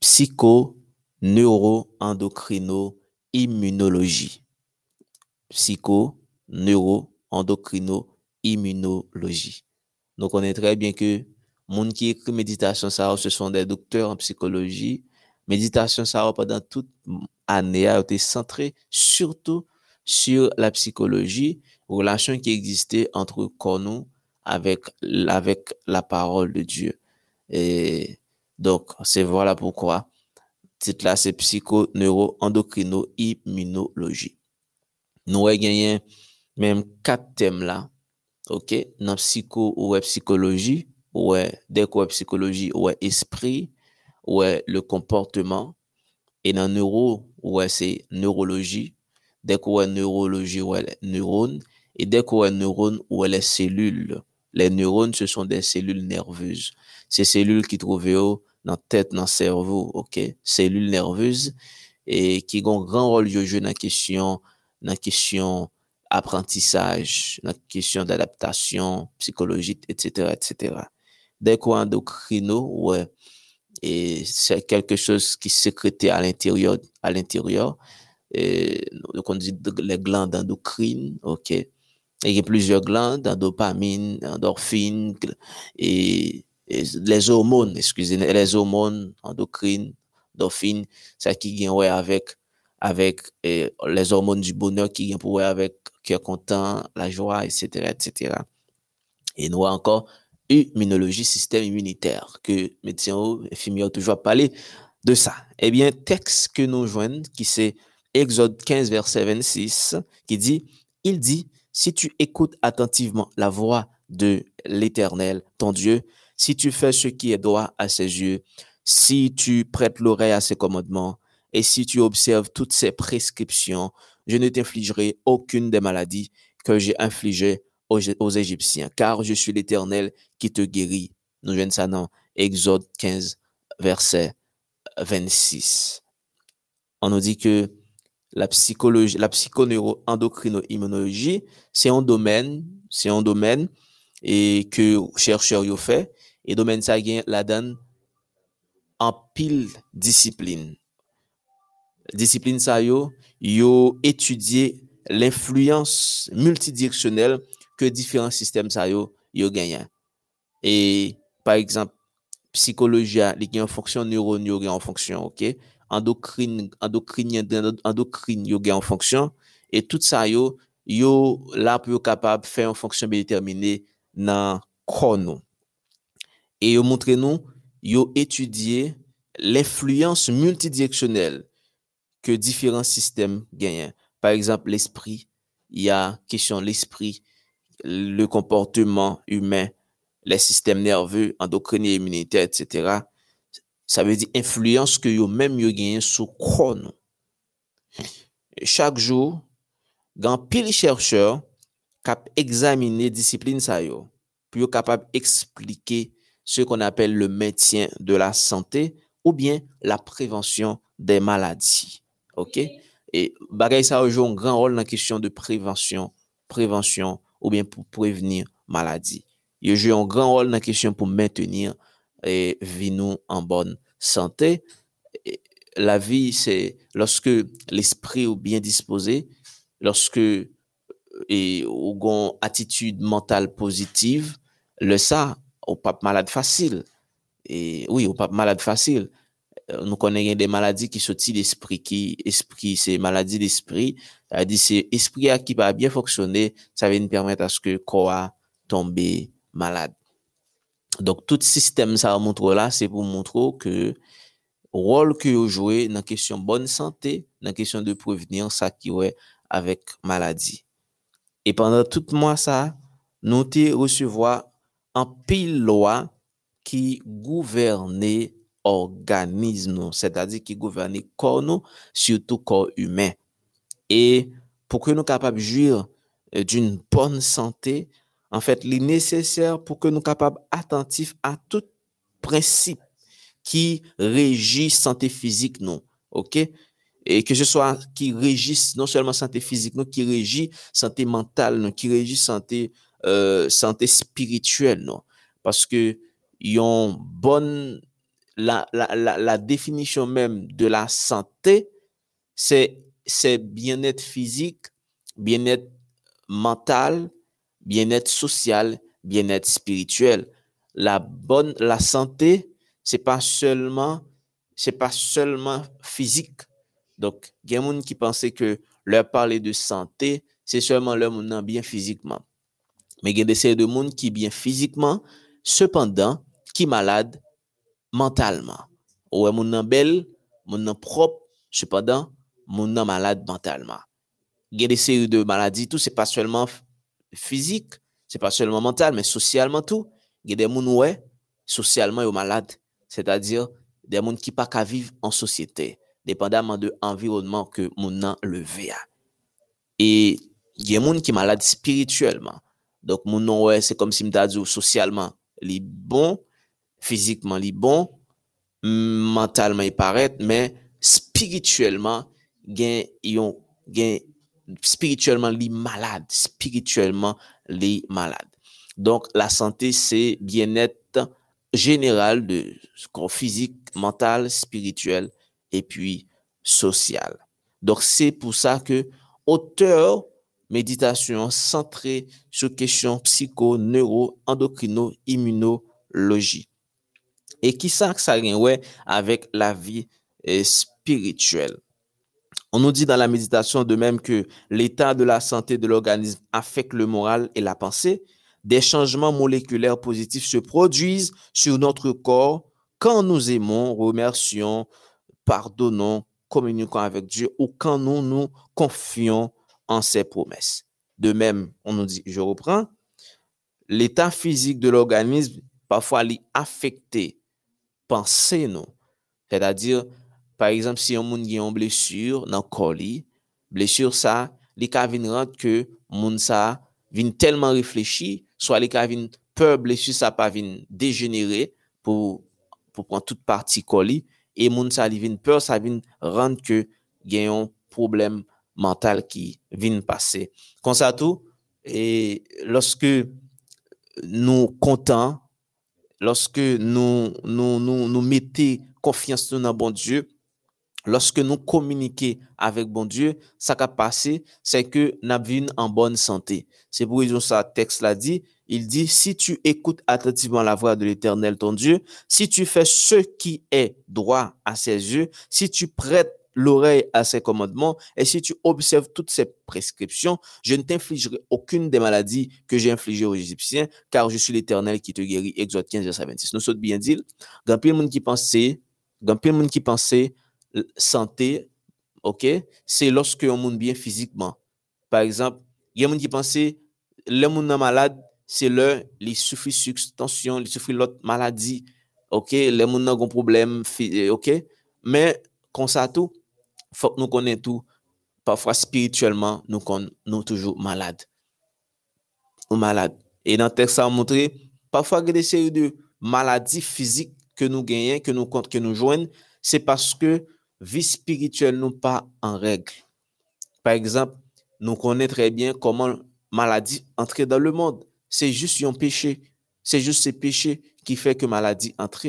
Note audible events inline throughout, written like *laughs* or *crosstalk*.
psycho, neuro, endocrino, immunologie. Psycho, neuro, endocrino, immunologie. Donc, on est très bien que monde qui écrit méditation, ça, ce sont des docteurs en psychologie. Méditation, ça, pendant toute année, a été centré surtout sur la psychologie, relation qui existait entre nous avec, avec la parole de Dieu. Et donc, c'est voilà pourquoi. Titre là, c'est psycho, neuro, endocrino, immunologie. Nous avons gagné même quatre thèmes là. OK? Dans psycho ou psychologie, ouais, dès quoi psychologie, ouais, esprit, ouais, le comportement. Et dans neuro, ouais, c'est neurologie. Dès quoi neurologie, ouais, les neurones. Et dès quoi neurones, ouais, les cellules. Les neurones, ce sont des cellules nerveuses. Ces cellules qui trouvent dans tête, dans cerveau, ok? Cellules nerveuses et qui ont grand rôle à jouer dans la question, dans la question apprentissage, dans la question d'adaptation psychologique, etc., etc. Dès qu'on endocrino, ouais, et c'est quelque chose qui sécrété à l'intérieur, à l'intérieur, donc on dit les glandes endocrines, ok? il y a plusieurs glandes, dopamine, endorphine, et, les hormones, excusez-moi, les hormones endocrines, endorphine, ça qui vient ouais, avec, avec les hormones du bonheur qui vient pour ouais, avec cœur content, la joie, etc., etc. Et nous encore immunologie, système immunitaire, que médecins infirmiers ont toujours parlé de ça. Eh bien, texte que nous joignons, qui c'est Exode 15, verset 26, qui dit, il dit, si tu écoutes attentivement la voix de l'Éternel, ton Dieu, si tu fais ce qui est droit à ses yeux, si tu prêtes l'oreille à ses commandements, et si tu observes toutes ses prescriptions, je ne t'infligerai aucune des maladies que j'ai infligées aux, Égyptiens, car je suis l'Éternel qui te guérit. Nous venons ça dans Exode 15, verset 26. On nous dit que la psychologie, la psychoneuro-endocrino-immunologie, c'est un domaine, c'est un domaine et que chercheurs ont fait E domen sa gen la dan an pil disiplin. Disiplin sa yo, yo etudye l'influence multidireksyonel ke diferent sistem sa yo, yo genyen. E, par exemple, psikoloja li gen yon fonksyon, neuron yo gen yon fonksyon, ok? Endokrin, endokrin, endokrin yo gen yon fonksyon, e tout sa yo, yo la pou yo kapab fè yon fonksyon be determine nan kronon. et yo montre nous yo étudier l'influence multidirectionnelle que différents systèmes gagnent. Par exemple, l'esprit, il y a question l'esprit, le comportement humain, les systèmes nerveux, endocriniens, immunitaires, etc. Ça veut dire influence que yo même yo gagnent sous chrono. Chaque jour, gan pile chercheur cap examiner discipline ça yo, pour yo capable expliquer ce qu'on appelle le maintien de la santé ou bien la prévention des maladies. OK? Et bagay ça joue un grand rôle dans la question de prévention, prévention ou bien pour prévenir maladie. Il joue un grand rôle dans la question pour maintenir et vivons en bonne santé. La vie, c'est lorsque l'esprit est bien disposé, lorsque et une attitude mentale positive, le ça, on pas malade facile. Oui, on pas malade facile. Euh, nous connaissons des maladies qui sortent d'esprit, qui esprit, c'est maladie d'esprit. Ça dit c'est esprit qui va bien fonctionner, ça va nous permettre à ce que quoi tomber malade. Donc, tout système ça montre là, c'est pour montrer que rôle que vous jouez dans la question bonne santé, dans la question de prévenir ça qui est avec maladie. Et pendant tout mois ça, nous avons un pile loi qui gouverne organisme, c'est-à-dire qui gouverne corps surtout corps humain. Et pour que nous capables de jouir euh, d'une bonne santé, en fait, il est nécessaire pour que nous capables attentifs à tout principe qui régit santé physique? Et que ce soit qui régisse non seulement santé physique, qui régit santé mentale, qui régit santé, euh, santé spirituelle, non? Parce que, y a bonne, la, la, la, la définition même de la santé, c'est bien-être physique, bien-être mental, bien-être social, bien-être spirituel. La bonne, la santé, c'est pas seulement, c'est pas seulement physique. Donc, il y a des gens qui pensaient que leur parler de santé, c'est seulement leur monde bien physiquement. Men gen deseye de moun ki bien fizikman, sepandan ki malade mentalman. Ouwe moun nan bel, moun nan prop, sepandan moun nan malade mentalman. Gen deseye de maladi tou, se pa selman fizik, se pa selman mental, men sosyalman tou. Gen de moun ouwe, sosyalman yo malade. Se ta dir, de moun ki pa ka viv an sosyete, depandaman de environman ke moun nan leve a. E gen moun ki malade spirituelman. Dok moun non wè, se kom si mta djou sosyalman li bon, fizikman li bon, mentalman li paret, men spirituelman gen yon, gen spirituelman li malade, spirituelman li malade. Donk la sante se bien et general de kon fizik, mental, spirituel, e pi sosyal. Donk se pou sa ke oteur méditation centrée sur questions psycho, neuro, endocrino, immunologie. Et qui ça que ça ouais avec la vie euh, spirituelle. On nous dit dans la méditation de même que l'état de la santé de l'organisme affecte le moral et la pensée. Des changements moléculaires positifs se produisent sur notre corps quand nous aimons, remercions, pardonnons, communiquons avec Dieu ou quand nous nous confions en ses promesses. De même, on nous dit, je reprends, l'état physique de l'organisme parfois est affecté. Pensez-nous, c'est-à-dire par exemple, si un moun a une blessure dans le corps, blessure ça, vin rendre que moun sa vin tellement réfléchi, soit li ka vin peur blessure ça pas vin dégénérer pour pour prendre toute partie colis et sa li vin peur ça vin rendre que a un problème mental qui vient passer. Comme ça tout et lorsque nous comptons lorsque nous nous nous, mettons confiance dans bon Dieu lorsque nous communiquons avec bon Dieu, ça qui passé, c'est que nous avons en bonne santé. C'est pour ça que texte l'a dit. Il dit, si tu écoutes attentivement la voix de l'Éternel, ton Dieu, si tu fais ce qui est droit à ses yeux, si tu prêtes l'oreille à ses commandements, et si tu observes toutes ses prescriptions, je ne t'infligerai aucune des maladies que j'ai infligées aux Égyptiens, car je suis l'Éternel qui te guérit. Exode 15, verset 26. Nous sommes bien dit, y a monde qui pensait, monde qui pensait, santé, ok, c'est lorsque on monde bien physiquement. Par exemple, il y a gens qui pensent le monde malade, c'est le, il souffre tension, il souffre l'autre maladie, ok, le monde a un problème, ok, mais ça tout, faut que nous connaissions tout. Parfois, spirituellement, nous sommes toujours malades. Ou malades. Et dans le texte, ça a montré, parfois, a des séries de maladies physiques que nous gagnons, que nous, que joignons, c'est parce que vie spirituelle nous pas en règle. Par exemple, nous connaissons très bien comment maladie entre dans le monde. C'est juste un péché. C'est juste ce péché qui fait que maladie entre.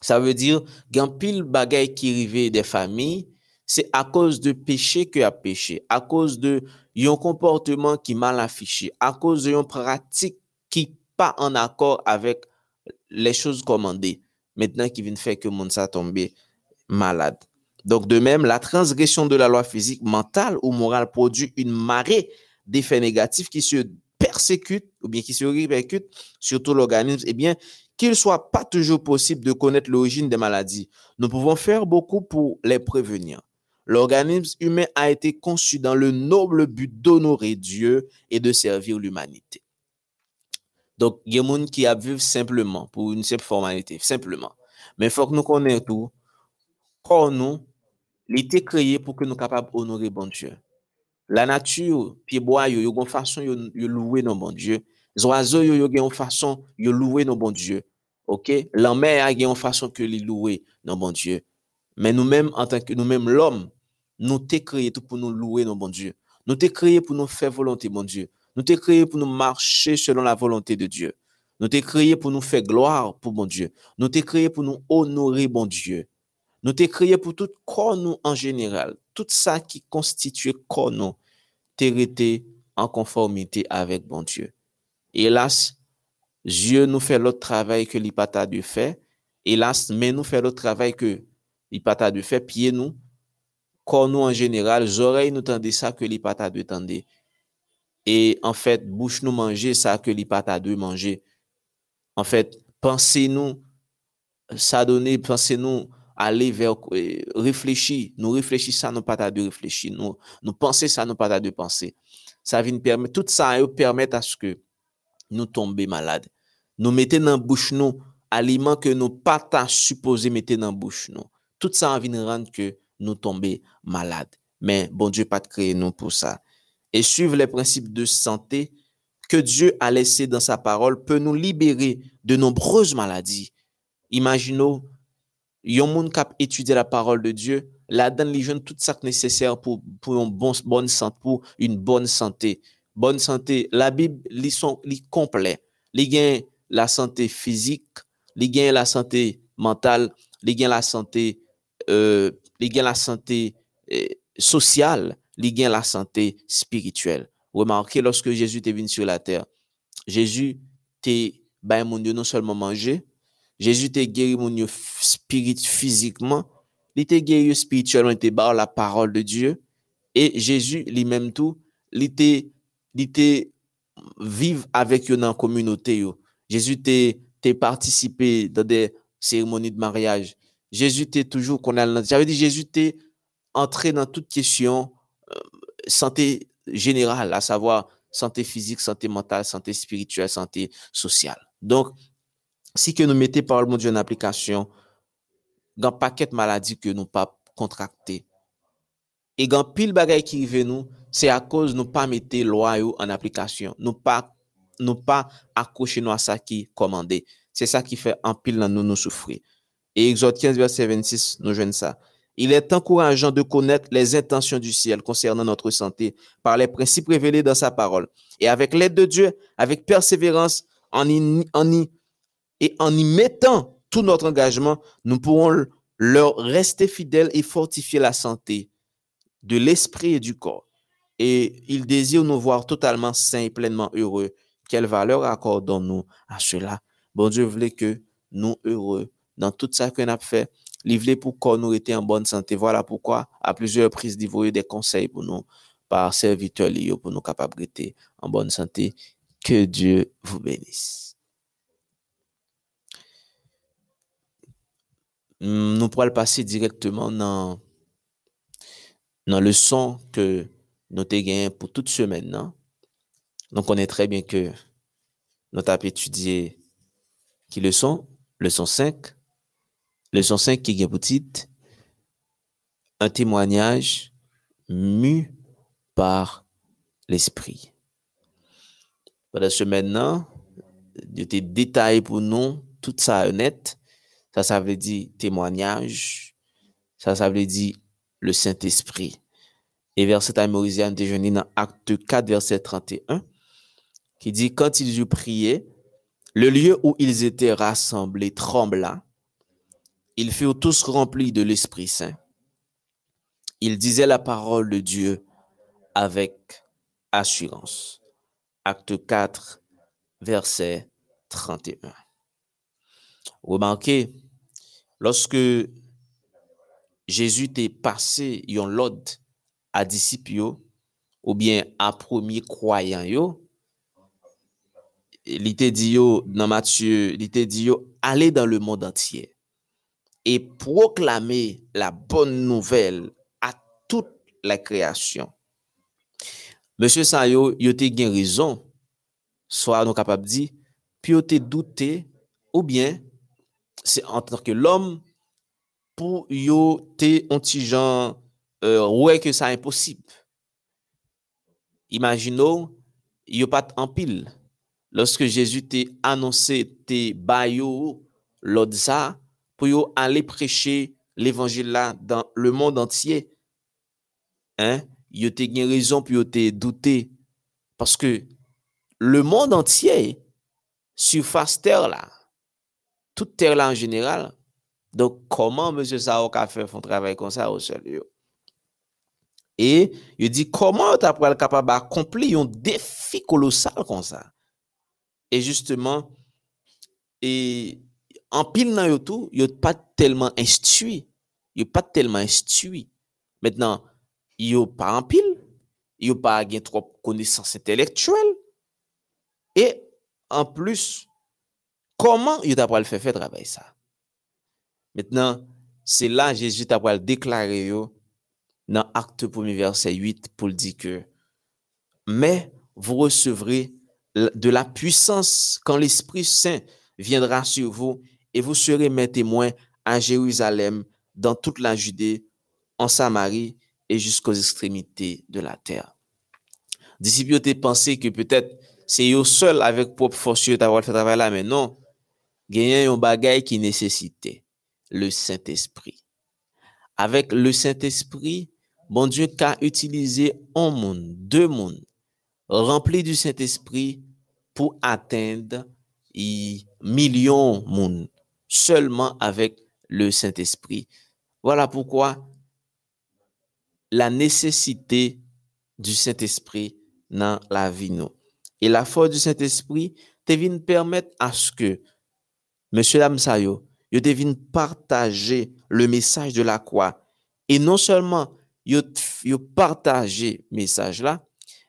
Ça veut dire, qu'un pile bagaille qui arrive des familles, c'est à cause de péché que a péché, à cause de un comportement qui mal affiché, à cause de une pratique qui pas en accord avec les choses commandées. Maintenant, qui vient faire que monde tombe malade. Donc, de même, la transgression de la loi physique, mentale ou morale produit une marée d'effets négatifs qui se persécutent ou bien qui se répercutent sur tout l'organisme. Eh bien, qu'il ne soit pas toujours possible de connaître l'origine des maladies, nous pouvons faire beaucoup pour les prévenir. L'organisme humain a été conçu dans le noble but d'honorer Dieu et de servir l'humanité. Donc, il y a des gens qui vivre simplement, pour une simple formalité, simplement. Mais il faut que nous connaissions tout. Corps nous, il était créé pour que nous capables d'honorer bon Dieu. La nature, puis bois, yo, une façon de louer nos bon Dieu. Les oiseaux, yo, yo, une façon de louer nos bon Dieu. OK? Mer a une façon que les louer nos bon Dieu. Mais nous-mêmes, en tant que nous-mêmes, l'homme, nous t'es créé tout pour nous louer nos bon Dieu. Nous t'es créé pour nous faire volonté, bon Dieu. Nous t'es créé pour nous marcher selon la volonté de Dieu. Nous t'es créé pour nous faire gloire pour bon Dieu. Nous t'es créé pour nous honorer bon Dieu. Nous t'es créé pour tout corps nous en général. Tout ça qui constitue corps nous, t'es en conformité avec bon Dieu. Hélas, Dieu nous fait l'autre travail que l'ipata de fait. Hélas, mais nous fait l'autre travail que l'ipata de fait. Pied nous, corps nous en général, oreilles nous tendent ça que l'ipata de tendait. Et en fait, bouche nous manger ça que l'ipata de manger. En fait, pensez-nous, ça donné, pensez-nous aller vers, euh, réfléchir, nous réfléchir ça, nous pas de réfléchir, nous, nous penser ça, nous pas de penser. Ça vient permettre, tout ça, permet à ce que nous tomber malades. Nous mettons dans la bouche nous aliments que nous pas supposé mettre dans la bouche nous. Tout ça vient rendre que nous tomber malades. Mais bon Dieu pas créé nous pour ça. Et suivre les principes de santé que Dieu a laissé dans sa parole peut nous libérer de nombreuses maladies. Imaginons, yon moun kap étudier la parole de Dieu, la donne jeunes tout ça nécessaire pour, pour une bonne, santé, pour une bonne santé. Bonne santé, la Bible lit complet. Li gain la santé physique, li gain la santé mentale, li gain la santé euh, la santé euh, sociale, li gain la santé spirituelle. Remarquez, lorsque Jésus est venu sur la terre, Jésus t'est ben non seulement manger, Jésus t'est guéri mon Dieu physiquement, il était guéri spirituellement, il était par la parole de Dieu, et Jésus lui-même tout, il était, il vivre avec eux dans la communauté. Jésus t'est participé dans des cérémonies de mariage. Jésus t'est toujours qu'on a J'avais dit Jésus t'est entré dans toute question euh, santé générale, à savoir santé physique, santé mentale, santé spirituelle, santé sociale. Donc, si que nous mettons par le Dieu en application, dans paquet de maladies que nous pas contracté, et dans pile bagaille qui arrive nous, c'est à cause nous pas mettre loi en application, nous pas nous pas accrocher nous à ça qui commandé. C'est ça qui fait en pile nous nous souffrir. Et Exode 15 verset 26 nous joigne ça. Il est encourageant de connaître les intentions du ciel concernant notre santé par les principes révélés dans sa parole. Et avec l'aide de Dieu, avec persévérance, en y, en y, et en y mettant tout notre engagement, nous pourrons leur rester fidèles et fortifier la santé de l'esprit et du corps. Et il désire nous voir totalement sains et pleinement heureux. Quelle valeur accordons-nous à cela? Bon Dieu voulait que nous heureux dans tout ça qu'on a fait livré pour qu'on nous était en bonne santé. Voilà pourquoi, à plusieurs prises d'Ivoire, des conseils pour nous, par serviteurs pour nous capables en bonne santé. Que Dieu vous bénisse. Nous pourrons passer directement dans, dans le son que nous avons gagné pour toute semaine. Non? Donc, on est très bien que nous avons étudié qui le son, le son 5, Leçon 5 qui est petite, un témoignage mu par l'esprit. Pendant ce maintenant, de tes détails pour nous, tout ça honnête, ça, ça veut dire témoignage, ça, ça veut dire le Saint-Esprit. Et verset à Mémoriser déjeuner dans Acte 4, verset 31, qui dit, quand ils eurent prié, le lieu où ils étaient rassemblés trembla, ils furent tous remplis de l'Esprit Saint. Ils disaient la parole de Dieu avec assurance. Acte 4, verset 31. Remarquez, lorsque Jésus t'est passé yon l'ordre à disciples ou bien à premier croyant li te di yo nan Matthew, li te di yo ale dan le moun dantye e proklame la bon nouvel a tout la kreasyon. Monsie san yo, yo te gen rizon, soa nou kapap di, pi yo te doute ou bien se an tanke l'om pou yo te ontijan euh, wè ke sa imposib. Imagino, yo pat an pil. Loske Jezu te anonse te bayo lod sa, pou yo ale preche l'Evangil la dan le mond antye. Hein? Yo te gen rezon pou yo te doute. Paske le mond antye, soufase ter la, tout ter la en general, donk koman M. Saok a fe fon travay kon sa ou sel yo. E, yo di, koman yo ta pou al kapab akompli yon defi kolosal kon sa? Et justement, et en pile dans yo tout, yo pas tellement instruit. Yo pas tellement instruit. Maintenant, yo pas en pile, yo pas gain trop connaissances intellectuelles. Et en plus, comment yo t'a pas le faire faire travail ça Maintenant, c'est là Jésus t'a pas le déclarer yo dans acte 1 verset 8 pour dire que mais vous recevrez de la puissance quand l'Esprit Saint viendra sur vous et vous serez mes témoins à Jérusalem, dans toute la Judée, en Samarie et jusqu'aux extrémités de la terre. Disciples pensé que peut-être c'est eux seuls avec propre force d'avoir fait travail là, mais non. A un bagage qui nécessitait le Saint-Esprit. Avec le Saint-Esprit, bon Dieu qu'a utilisé un monde, deux mondes, remplis du Saint-Esprit pour atteindre millions millions monde seulement avec le Saint-Esprit. Voilà pourquoi la nécessité du Saint-Esprit dans la vie nous. Et la force du Saint-Esprit devine permettre à ce que monsieur Lamsayo, yo devine partager le message de la croix et non seulement yo, yo partager message là,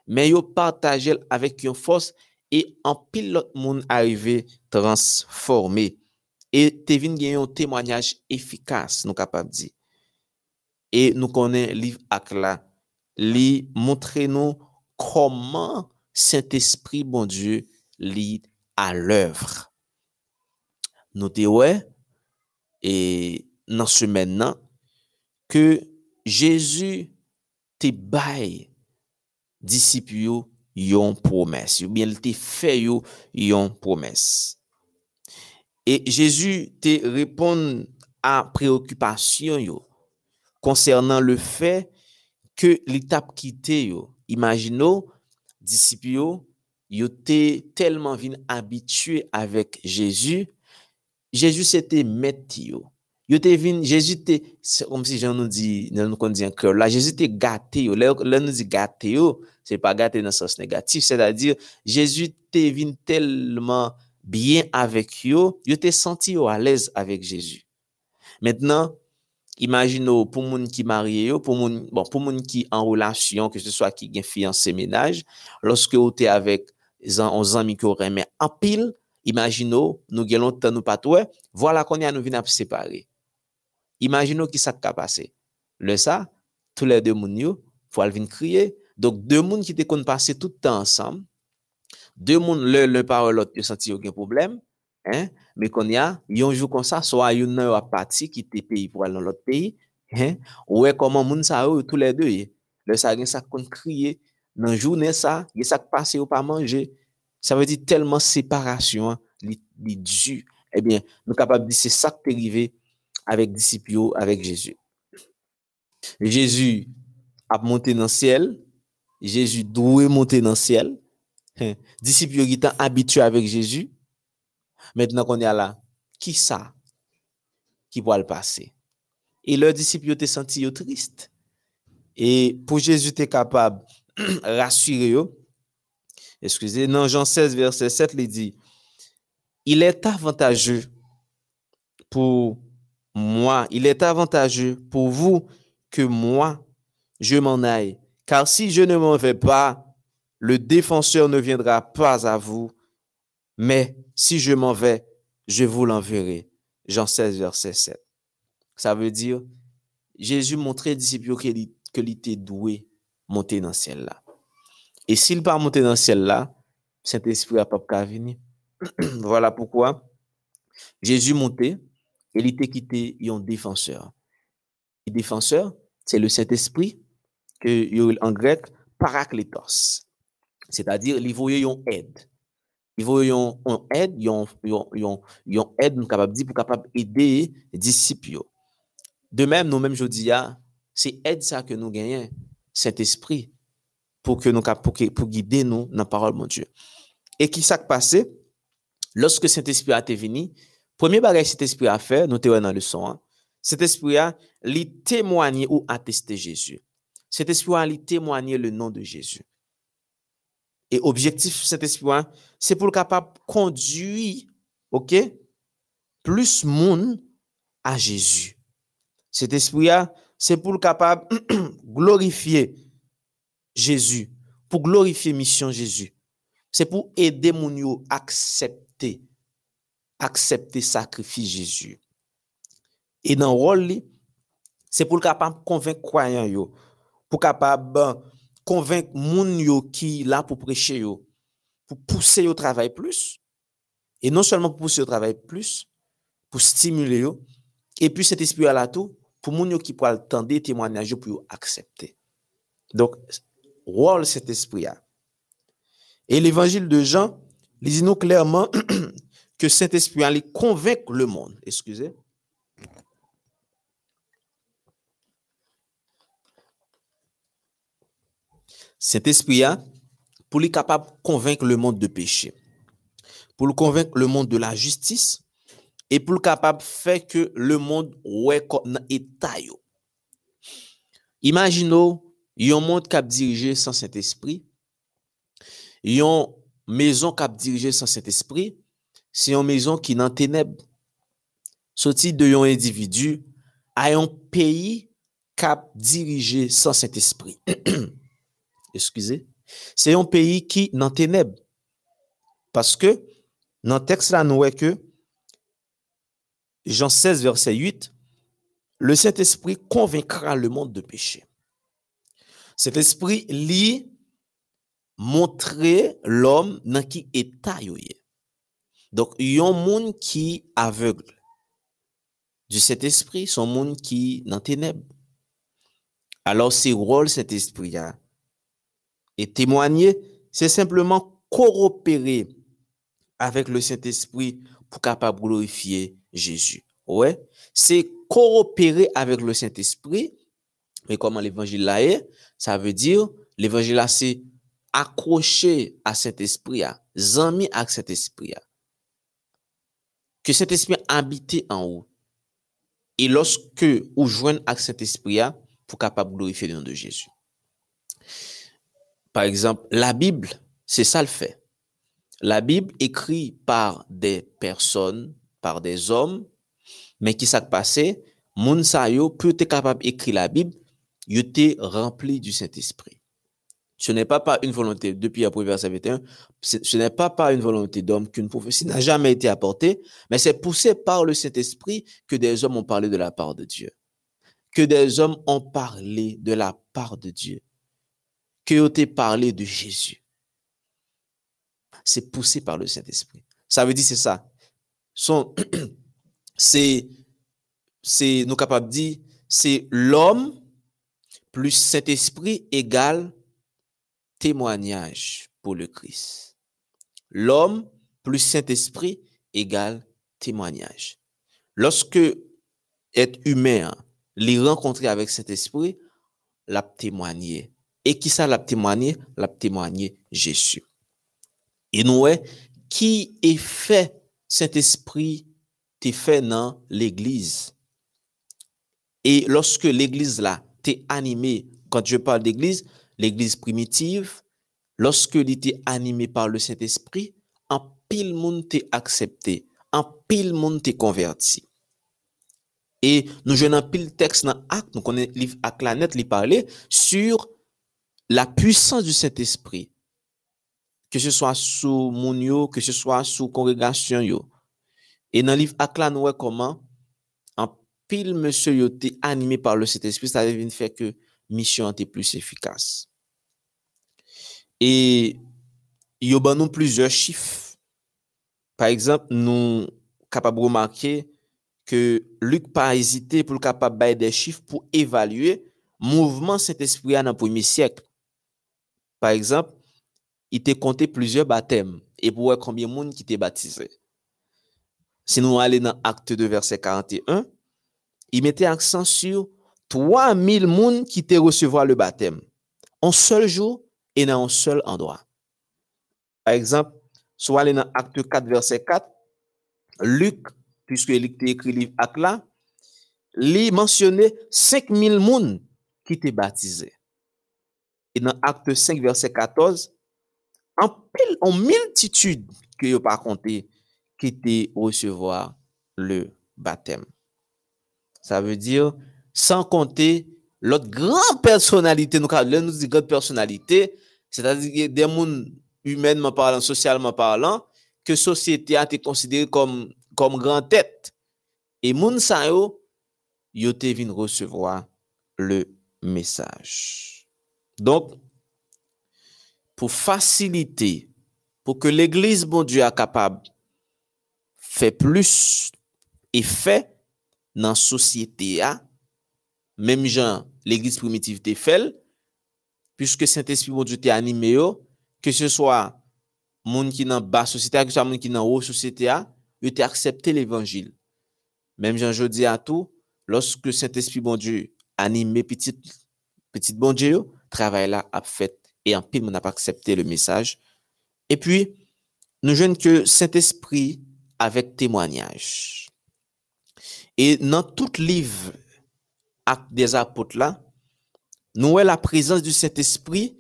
mais yo partager avec une force e an pil lot moun arive transforme. E te vin gen yon temwanyaj efikas nou kapab di. E nou konen liv ak la, li montre nou koman Saint-Esprit bon Dieu li a l'œuvre. Nou te wè, e nan semen nan, ke Jésus te baye disipyo yon promesse, ou bien te fait yon promesse. Et Jésus te répond à préoccupation concernant le fait que l'étape quitté yo. Imaginons, disciples yo, te tellement habitué avec Jésus, Jésus c'était maître yo. Yo te vin, Jésus te, comme si j'en nous dit, nous dit en cœur, là, Jésus te gâté yo. Là, nous dit gâté yo, c'est pas gâté dans le sens négatif, c'est-à-dire, Jésus te vin tellement bien avec yo, yo te senti yo à l'aise avec Jésus. Maintenant, imaginez pour moun qui marié yo, pour moun, bon, pour moun qui en relation, que ce soit qui gen fiancé ménage, lorsque vous êtes avec un amis qui auraient en pile, imaginez, nous gelons tant nous pas voilà qu'on y a nous vinn séparer. Imagino ki sak ka pase. Le sa, tou le de moun yo, fwa al vin kriye. Dok, de moun ki te kon pase toutan ansam, de moun le le parolot yo santi yo gen problem, hein? me kon ya, yonjou kon sa, so a yon nan yo apati ki te peyi pou al nan lot peyi, ouwe koman moun sa yo tou le de ye. Le sa gen sak kon kriye, nan jounen sa, gen sak pase yo pa manje. Sa ve di telman separasyon li, li du. Ebyen, eh nou kapab di se sak te rive, avec disciples, avec Jésus. Jésus a monté dans le ciel. Jésus doit monter dans le ciel. Hein? Disciples qui étaient habitués avec Jésus. Maintenant qu'on est là, qui ça qui va le passer? Et leurs disciples étaient sentis tristes. Et pour Jésus, était capable de *clears throat* rassurer eux. Excusez, dans Jean 16, verset 7, il dit, il est avantageux pour moi, il est avantageux pour vous que moi, je m'en aille. Car si je ne m'en vais pas, le défenseur ne viendra pas à vous. Mais si je m'en vais, je vous l'enverrai. Jean 16, verset 7. Ça veut dire, Jésus montrait aux disciples qu'il était doué monter dans ciel là. Et s'il pas monter dans ciel là, Saint-Esprit n'a pas venir. *clears throat* voilà pourquoi Jésus montait il était quitté un défenseur. Le défenseur, c'est le Saint-Esprit, que en grec, parakletos. C'est-à-dire, il voyait une aide. Il voyait une aide, une aide, capable de pour capable aider les disciples. De même, nous-mêmes, je dis, c'est aide ça que nous gagnons, Saint-Esprit, pour que nous pour, pour guider nous dans la parole de Dieu. Et qui s'est passé? lorsque Saint-Esprit a été venu, premier bagage Saint-Esprit a fait, nous dans le son, hein, Saint-Esprit a lui témoigné ou attesté Jésus. Saint-Esprit a lui témoigné le nom de Jésus. Et objectif Saint-Esprit, hein, c'est pour le capable conduire, ok, plus monde à Jésus. Saint-Esprit, c'est pour le capable *clears throat* glorifier Jésus, pour glorifier mission Jésus. C'est pour aider mon à accepter, accepter sacrifice Jésus. Et dans le rôle, c'est pour capable convaincre croyants pour capable convaincre moun yo qui là pour prêcher pour pousser au travail plus. Et non seulement pour pousser au travail plus, pour stimuler et puis cet esprit là tout pour moun yo qui pour attendre témoignages pour accepter. Donc rôle cet esprit là. Et l'évangile de Jean, dit nous clairement *clears throat* que cet esprit allait convaincre le monde. Excusez. Cet esprit là pour lui capable de convaincre le monde de péché, pour le convaincre le monde de la justice et pour le capable de faire que le monde ouais comme état Imaginons un monde qui a dirigé sans cet esprit une maison qui a dirigé sans cet esprit, c'est une maison qui dans ténèbres. Sorti de un individu a dirigé sans cet esprit. *clears throat* Excusez. C'est un pays qui dans ténèbres. Parce que dans le texte là, nous voyons que Jean 16, verset 8, le Saint-Esprit convaincra le monde de péché. Cet esprit lit montrer l'homme dans qui état yoye. Donc, yon monde qui aveugle du cet esprit, son monde qui dans ténèbres. Alors, c'est rôle cet esprit là. Et témoigner, c'est simplement coopérer avec le Saint-Esprit pour capable glorifier Jésus. Ouais, c'est coopérer avec le Saint-Esprit. Mais comment l'évangile là est, ça veut dire l'évangile là c'est accroché à cet esprit, à zami à cet esprit. Que cet esprit habite en vous. Et lorsque vous joignez à cet esprit, pour capable glorifier le nom de Jésus. Par exemple, la Bible, c'est ça le fait. La Bible écrit par des personnes, par des hommes, mais qui s'est passé, moun sa yo peut être capable d'écrire la Bible, il était rempli du Saint-Esprit. Ce n'est pas par une volonté, depuis après verset 21, ce n'est pas par une volonté d'homme qu'une prophétie n'a jamais été apportée, mais c'est poussé par le Saint-Esprit que des hommes ont parlé de la part de Dieu. Que des hommes ont parlé de la part de Dieu. Que ont parlé de Jésus. C'est poussé par le Saint-Esprit. Ça veut dire, c'est ça. *clears throat* c'est, c'est, nous capables de c'est l'homme plus Saint-Esprit égale témoignage pour le Christ. L'homme plus Saint-Esprit égale témoignage. Lorsque être humain les rencontrer avec Saint-Esprit, l'a témoigné. Et qui ça l'a témoigné? L'a témoigné Jésus. Et nous, qui est fait Saint-Esprit t'est fait dans l'église. Et lorsque l'église là t'est animée, quand je parle d'église, l'église primitive, lorsque elle était animée par le Saint-Esprit, un pile monde t'est accepté, un pile monde t'est converti. Et nous jouons un pile texte dans Acte, nous connaissons livre Acte la net, parler sur la puissance du Saint-Esprit. Que ce soit sous mon que ce soit sous congrégation yo. Et dans le livre Acte nous voyons comment un pile monsieur yo animé par le Saint-Esprit, ça veut faire que mission était plus efficace. E yo ban nou plizye chif. Par exemple, nou kapab remarke ke Luke pa ezite pou kapab baye de chif pou evalue mouvment Saint-Esprit an an poumi siyek. Par exemple, ite konte plizye batem e pou wè konbyen moun ki te batize. Se nou alè nan akte 2 verset 41, i mette aksan sur 3000 moun ki te resevo a le batem. An sol jou, e nan an sol an doa. Par exemple, sou alè nan akte 4 verset 4, Luke, pwiske lik te ekri liv ak la, li mensyonè 5.000 moun ki te batize. E nan akte 5 verset 14, an pil an miltitude ki yo pa konte ki te recevoir le batem. Sa ve dire, san konte lot gran personalite, nou ka lè nou di gran personalite, se ta di gen moun humènman parlant, sosyalman parlant, ke sosyete a te konsidere kom, kom gran tèt. E moun sa yo, yo te vin recevwa le mesaj. Donk, pou fasilite, pou ke l'Eglise bon Dieu a kapab fè plus e fè nan sosyete a même gens, l'église primitive te fait, puisque Saint-Esprit, bon Dieu, te animé, que ce soit moun qui dans bas société, que ce soit moun qui dans haut société, yo te accepté l'évangile. Même Jean Jodi à tout, lorsque Saint-Esprit, bon Dieu, animé petit, petit bon Dieu, travail là a fait et en pile, on n'a pas accepté le message. Et puis, nous jeunes que Saint-Esprit avec témoignage. Et dans tout livre des apôtres là, nous avons la présence du Saint-Esprit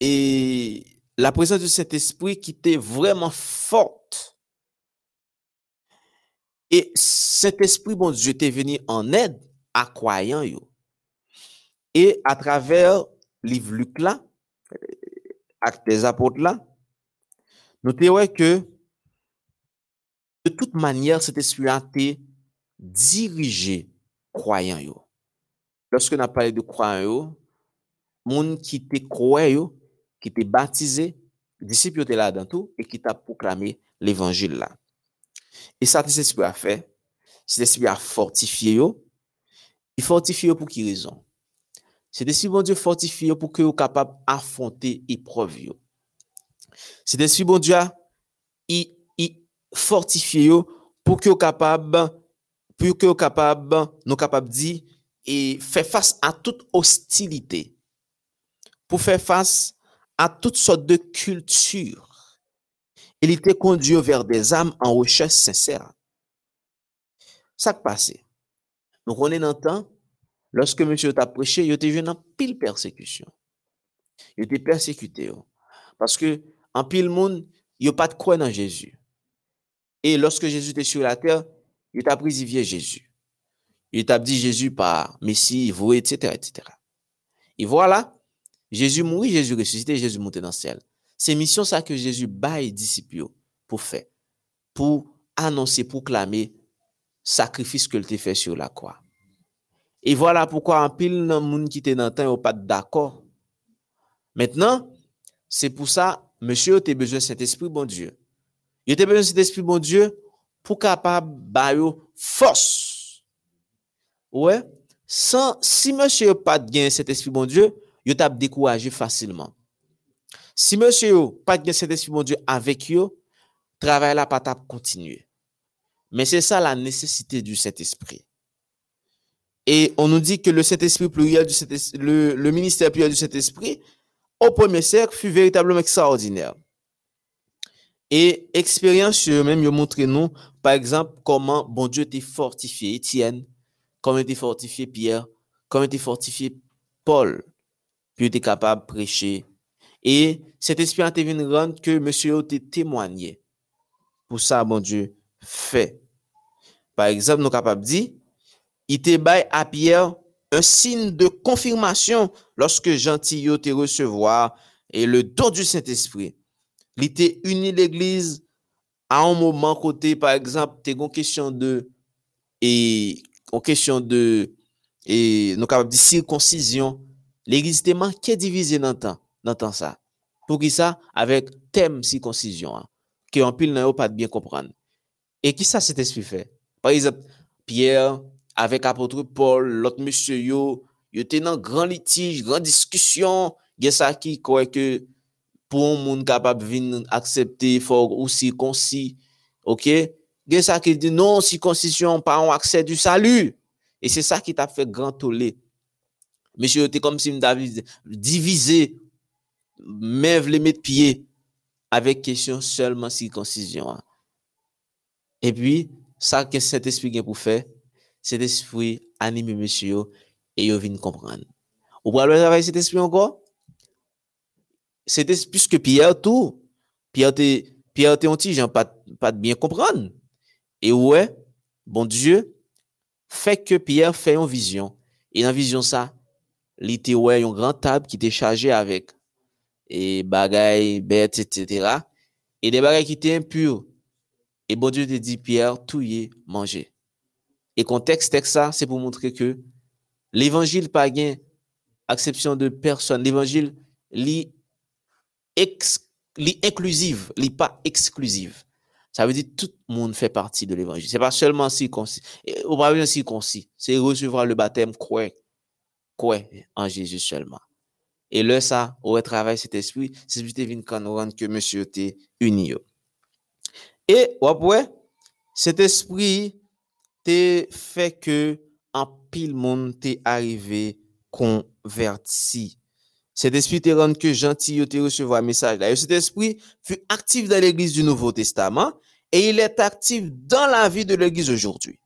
et la présence du Saint-Esprit qui était vraiment forte. Et cet esprit, bon Dieu, était venu en aide à croyants. Et à travers livre Luc là, acte des apôtres là, nous que de toute manière, cet esprit a été dirigé croyants. Lorske nan pale de kwa yo, moun ki te kwe yo, ki te batize, disip yo te la dan tou, e ki ta proklame l'Evangil la. E sa te se si pou a fe, se te si pou a fortifiye yo, i fortifiye yo pou ki rezon. Se te si bon Diyo fortifiye yo pou ki yo kapab afonte eprov yo. Se te si bon Diyo i, i fortifiye yo pou ki yo kapab, pou ki yo kapab, nou kapab di, et fait face à toute hostilité, pour faire face à toutes sortes de cultures. E il était conduit vers des âmes en recherche sincère. Ça qui passait. Nous connaissons dans temps, lorsque monsieur t'a prêché, il était venu en pile persécution. Il était persécuté. Parce que, en pile monde, il n'y a pas de croix dans Jésus. Et lorsque Jésus était sur la terre, il t'a pris Jésus. Il t'a dit Jésus par Messie, vous, etc., etc. Et voilà, Jésus mourit, Jésus ressuscité, Jésus monté dans le ciel. C'est mission ça que Jésus baille disciples pour faire, pour annoncer, proclamer sacrifice que il fait sur la croix. Et voilà pourquoi un pile de monde qui dans le temps pas d'accord. Maintenant, c'est pour ça, monsieur, tu as besoin de cet esprit, bon Dieu. Il a besoin de cet esprit, bon Dieu, pour capable de force. Ouais. Sans, si monsieur pas de cet esprit, bon Dieu, il t'a découragé facilement. Si monsieur pas de cet esprit, bon Dieu, avec eux, travail là pas continuer. Mais c'est ça la nécessité du Saint-Esprit. Et on nous dit que le Saint-Esprit pluriel du le, le ministère pluriel du Saint-Esprit, au premier cercle, fut véritablement extraordinaire. Et expérience même, montré nous, par exemple, comment bon Dieu était fortifié Étienne, comment était fortifié Pierre, comment était fortifié Paul, puis était capable de prêcher. Et cet esprit a été rendre que monsieur a été témoigné. Pour ça, bon Dieu fait. Par exemple, nous sommes capables de dire, il te bail à Pierre un signe de confirmation lorsque Gentillot te recevoir et le don du Saint-Esprit. Il était uni l'église à un moment côté, par exemple, tu une question de, et, an kesyon de, e, nou kapap di sirkonsizyon, l'Eglise te manke divize nan tan, nan tan sa. Pou ki sa, avek tem sirkonsizyon an, ki an pil nan yo pat bien kompran. E ki sa se te spi fe? Par exemple, Pierre, avek apotre Paul, lot monsye yo, yo te nan gran litij, gran diskusyon, gen sa ki kwe ke pou moun kapap vin aksepte fòk ou si konsi, ok, Ça qui dit non, circoncision pas un accès du salut. Et c'est ça qui t'a fait grand tollé. Monsieur était comme si David divisé, même les mettre pied. avec question seulement circoncision. Et puis, ça que cet esprit vient pour faire, cet esprit anime monsieur et il vient comprendre. Le travail cet esprit encore? C'était puisque Pierre tout, Pierre te ont pas, pas de bien comprendre. Et ouais, bon Dieu, fait que Pierre fait une vision. Et dans vision ça, il était ouais une grande table qui était chargée avec et bagailles, bêtes, etc. Et des bagailles qui étaient impures. Et bon Dieu te dit, Pierre, tout y est mangé. Et contexte texte ça, c'est pour montrer que l'évangile pas gain exception de personne. L'évangile li ex, inclusive, li pas exclusive. Ça veut dire tout le monde fait partie de l'évangile. C'est pas seulement circoncis. Ou pas circoncis. C'est recevoir le baptême quoi, quoi en Jésus seulement. Et là, ça, au travail cet esprit, c'est vite vient quand que monsieur était uni. Et, ouais, cet esprit te fait que un pile monde t'est arrivé converti. Cet esprit te rend que gentil yo te recevoir un message là. Et cet esprit fut actif dans l'église du Nouveau Testament et il est actif dans la vie de l'église aujourd'hui.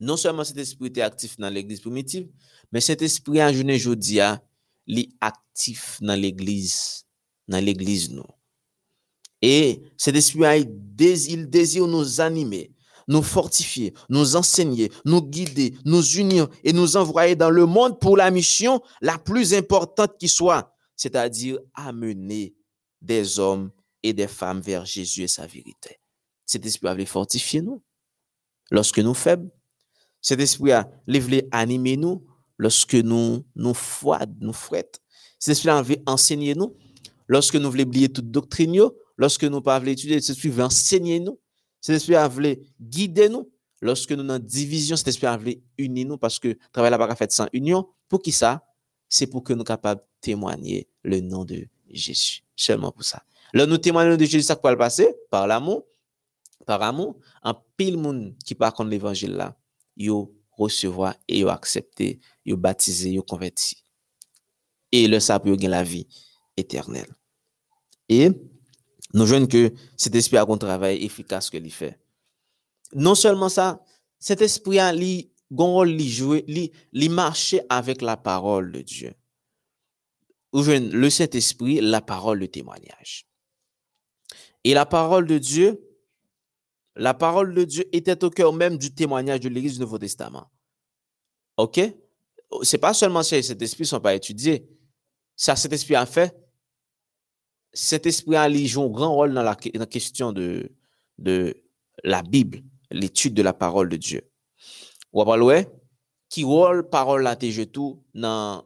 Non seulement cet esprit était actif dans l'église primitive, mais cet esprit en journée aujourd'hui li actif dans l'église, dans l'église nous. Et cet esprit il désire nous animer nous fortifier, nous enseigner, nous guider, nous unir et nous envoyer dans le monde pour la mission la plus importante qui soit, c'est-à-dire amener des hommes et des femmes vers Jésus et sa vérité. Cet esprit a voulu fortifier nous lorsque nous faibles. Cet esprit a voulu animer nous lorsque nous nous froidons, nous frettons. Cet esprit a voulu enseigner nous lorsque nous voulons oublier toute doctrine, lorsque nous ne pas étudier, cet esprit veut enseigner nous. Cet esprit a voulu guider nous. Lorsque nous en division, cet esprit a voulu unir nous parce que le travail n'a pas fait sans union. Pour qui ça? C'est pour que nous soyons capables de témoigner le nom de Jésus. Seulement pour ça. Là, nous témoignons de Jésus, ça peut le passer? Par l'amour. Par amour, un pile monde qui part contre l'évangile là, yo recevoir et yo accepter, yo baptiser, yo converti. Et le ça peut la vie éternelle. Et nous voyons que cet esprit a un travail efficace que il fait. Non seulement ça, cet esprit a li rôle li jouer, li, li marcher avec la parole de Dieu. Voyez, le Saint-Esprit, la parole, de témoignage. Et la parole de Dieu, la parole de Dieu était au cœur même du témoignage de l'Église du Nouveau Testament. OK? C'est pas seulement si cet esprit ne sont pas étudiés. Ça, cet esprit a fait, cet esprit a un grand rôle dans la, dans question de, de, la Bible, l'étude de la parole de Dieu. Ou après, qui rôle parole là t'es tout dans,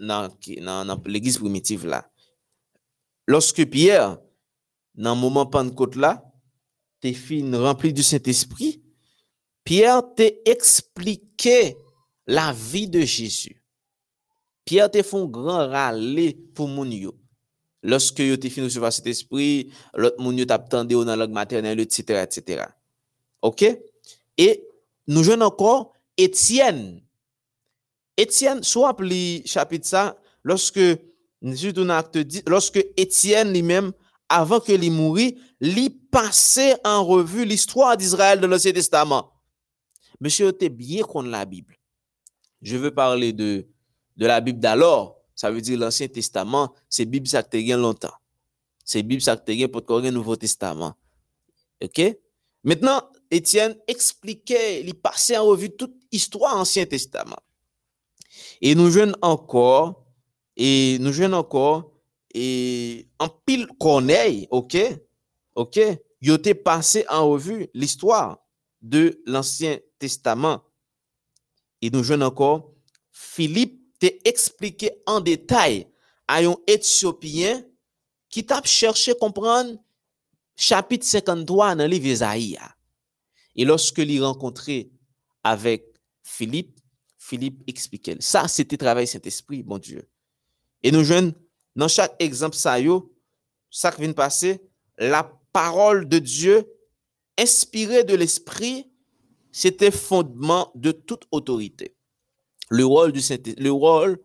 dans, dans l'église primitive là. Lorsque Pierre, dans le moment Pentecôte là, t'es fin rempli du Saint-Esprit, Pierre t'a expliqué la vie de Jésus. Pierre t'a fait un grand râler pour mon yo. Lorsque yo te fin recevoir cet esprit, l'autre moun yo t'a attendu dans la langue maternelle, etc., etc. OK? Et nous jouons encore Étienne. Étienne, soit appelé chapitre ça, lorsque, lorsque Étienne lui-même, avant que lui mourit, lui passait en revue l'histoire d'Israël de l'Ancien Testament. Monsieur était bien contre la Bible. Je veux parler de, de la Bible d'alors, ça veut dire l'Ancien Testament, c'est Bible ça longtemps. C'est Bible ça que pour le Nouveau Testament. OK? Maintenant, Étienne expliquait, il passait en revue toute histoire Ancien Testament. Et nous jouons encore, et nous jouons encore, et en pile corneille, OK? OK? Il était passé en revue l'histoire de l'Ancien Testament. Et nous jouons encore, Philippe te expliqué en détail à un Éthiopien qui t'a cherché comprendre chapitre 53 dans livre d'Isaïe. Et lorsque il rencontré avec Philippe, Philippe expliquait. Ça, c'était travail Saint-Esprit, mon Dieu. Et nous jeunes, dans chaque exemple, ça, ça qui vient de passer, la parole de Dieu, inspirée de l'Esprit, c'était fondement de toute autorité le rôle du Saint, le rôle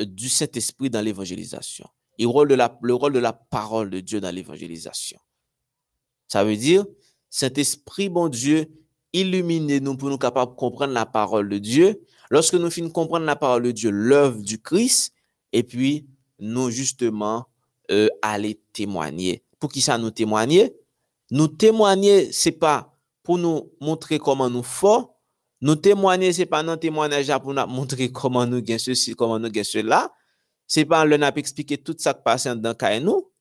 euh, du Saint-Esprit dans l'évangélisation. et rôle de la, le rôle de la parole de Dieu dans l'évangélisation. Ça veut dire, Saint-Esprit, bon Dieu, illuminez-nous pour nous capables de comprendre la parole de Dieu. Lorsque nous finissons de comprendre la parole de Dieu, l'œuvre du Christ, et puis nous justement euh, aller témoigner. Pour qui ça nous témoigner? Nous témoigner, c'est pas pour nous montrer comment nous faisons. Nous témoigner, c'est pas un témoignage pour nous montrer comment nous gagnons ceci, comment nous gagnons cela. C'est pas le n'a expliquer tout ça qui passe dans le nous.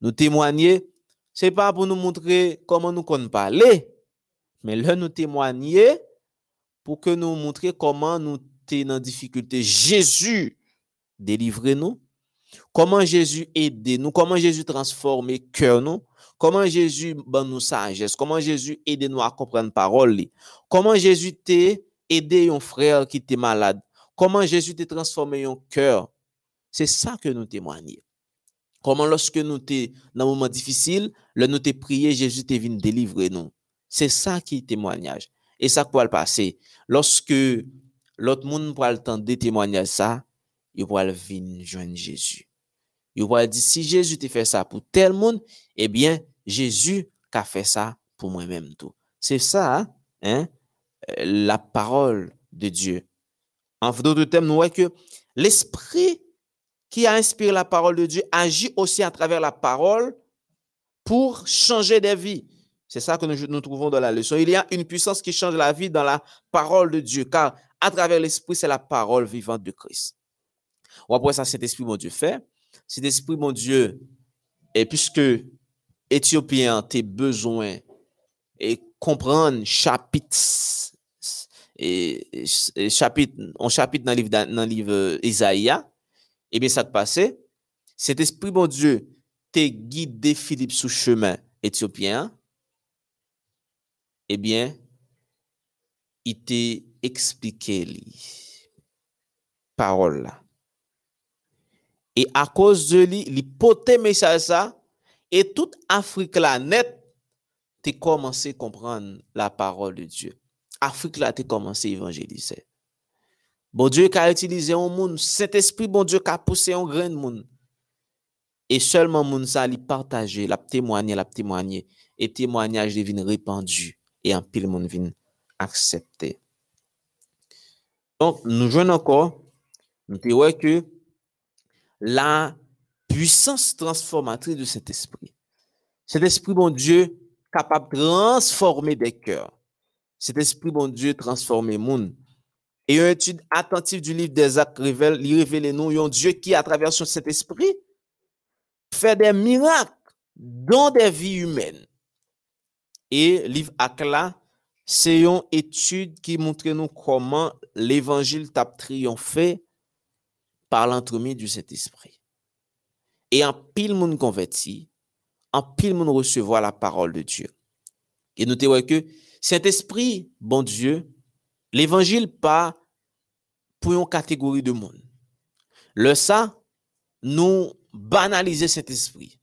Nous témoigner, c'est pas pour nous montrer comment nous connaissons parler, mais là nous témoigner pour que nous montrer comment nous sommes dans difficulté. Jésus délivre nous. Comment Jésus aide nous, comment Jésus transforme cœur nous, comment Jésus donne nous sagesse, comment Jésus aide nous à comprendre parole, comment Jésus t'a aidé un frère qui était malade, comment Jésus t'a transformé un cœur? C'est ça que nous témoignons. Comment lorsque nous sommes dans un moment difficile, le nous t'es prié, Jésus t'est venu délivrer nous? C'est ça qui est témoignage. Et ça quoi le passer? Lorsque l'autre monde pourra le temps de témoigner ça, il pourra venir joindre Jésus. Il pourra dire, si Jésus t'a fait ça pour tel monde, eh bien, Jésus a fait ça pour moi-même tout. C'est ça, hein, la parole de Dieu. En d'autres termes, nous voyons que l'Esprit qui a inspiré la parole de Dieu agit aussi à travers la parole pour changer des vies. C'est ça que nous, trouvons dans la leçon. Il y a une puissance qui change la vie dans la parole de Dieu, car à travers l'Esprit, c'est la parole vivante de Christ. Ou après ça, cet esprit, mon Dieu, fait. Cet esprit, mon Dieu, et puisque Éthiopien, tes besoins et comprendre chapitre et, chapitre, on chapitre dans le livre, dans livre Isaïa, et eh bien, ça te passait. Cet esprit, mon Dieu, t'es guidé Philippe sous chemin éthiopien. Eh bien, il t'a expliqué les paroles Et à cause de lui, il message ça, et toute Afrique là, net, tu commencé à comprendre la parole de Dieu. Afrique là, tu commencé à évangéliser. Bon Dieu qui a utilisé un monde, cet esprit, bon Dieu qui a poussé un grand monde. Et seulement monde ça, il partagé, l'a témoigné, l'a témoigné. Et témoignage devient répandu. Et en pile monde vient accepter. Donc, nous jouons encore, nous disons que la puissance transformatrice de cet esprit. Cet esprit, bon Dieu, capable de transformer des cœurs. Cet esprit, bon Dieu, transformer le monde. Et une étude attentive du livre des actes révèle, révèle nous un Dieu qui, à travers cet esprit, fait des miracles dans des vies humaines. Et livre acte là, c'est une étude qui montre nous comment l'évangile t'a triomphé par l'entremise de cet esprit. Et en pile monde converti, en pile monde recevoir la parole de Dieu. Et notez que cet esprit, bon Dieu, l'évangile pas pour une catégorie de monde. Le ça, nous banaliser cet esprit.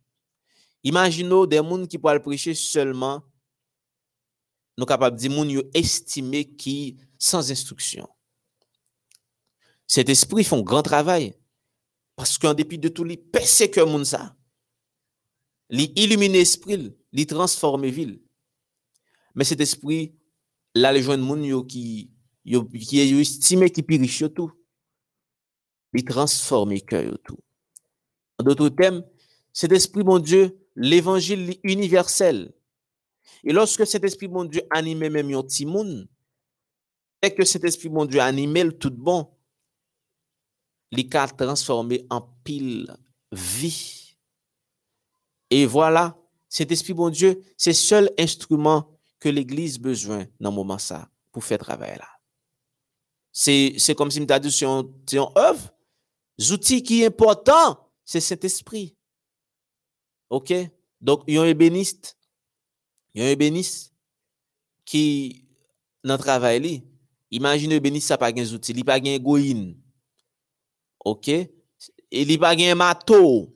Imaginons des gens qui pourraient prêcher seulement, nous capables de dire, estimés qui sans instruction. Cet esprit un grand travail. Parce qu'en dépit de tout, il que monde ça. Il illumine l'esprit, il transforme ville. Mais cet esprit, là, les gens de qui qui est estimé qui piriche tout. Il transforme cœur tout. En d'autres termes, cet esprit, mon Dieu, l'évangile universel. Et lorsque cet esprit, mon Dieu, anime même un petit monde, et que cet esprit, mon Dieu, anime le tout bon, il a transformé en pile vie. Et voilà, cet esprit, mon Dieu, c'est le seul instrument que l'Église a besoin dans ce moment ça pour faire travail là. C'est comme si dit sur un œuvre. L'outil qui est important, c'est cet esprit. OK? Donc, il y a un ébéniste. Il y a un ébéniste qui, dans le travail, imagine un ébéniste, ça pas un outil, il pas un goïne. Ok? E li pa gen mato.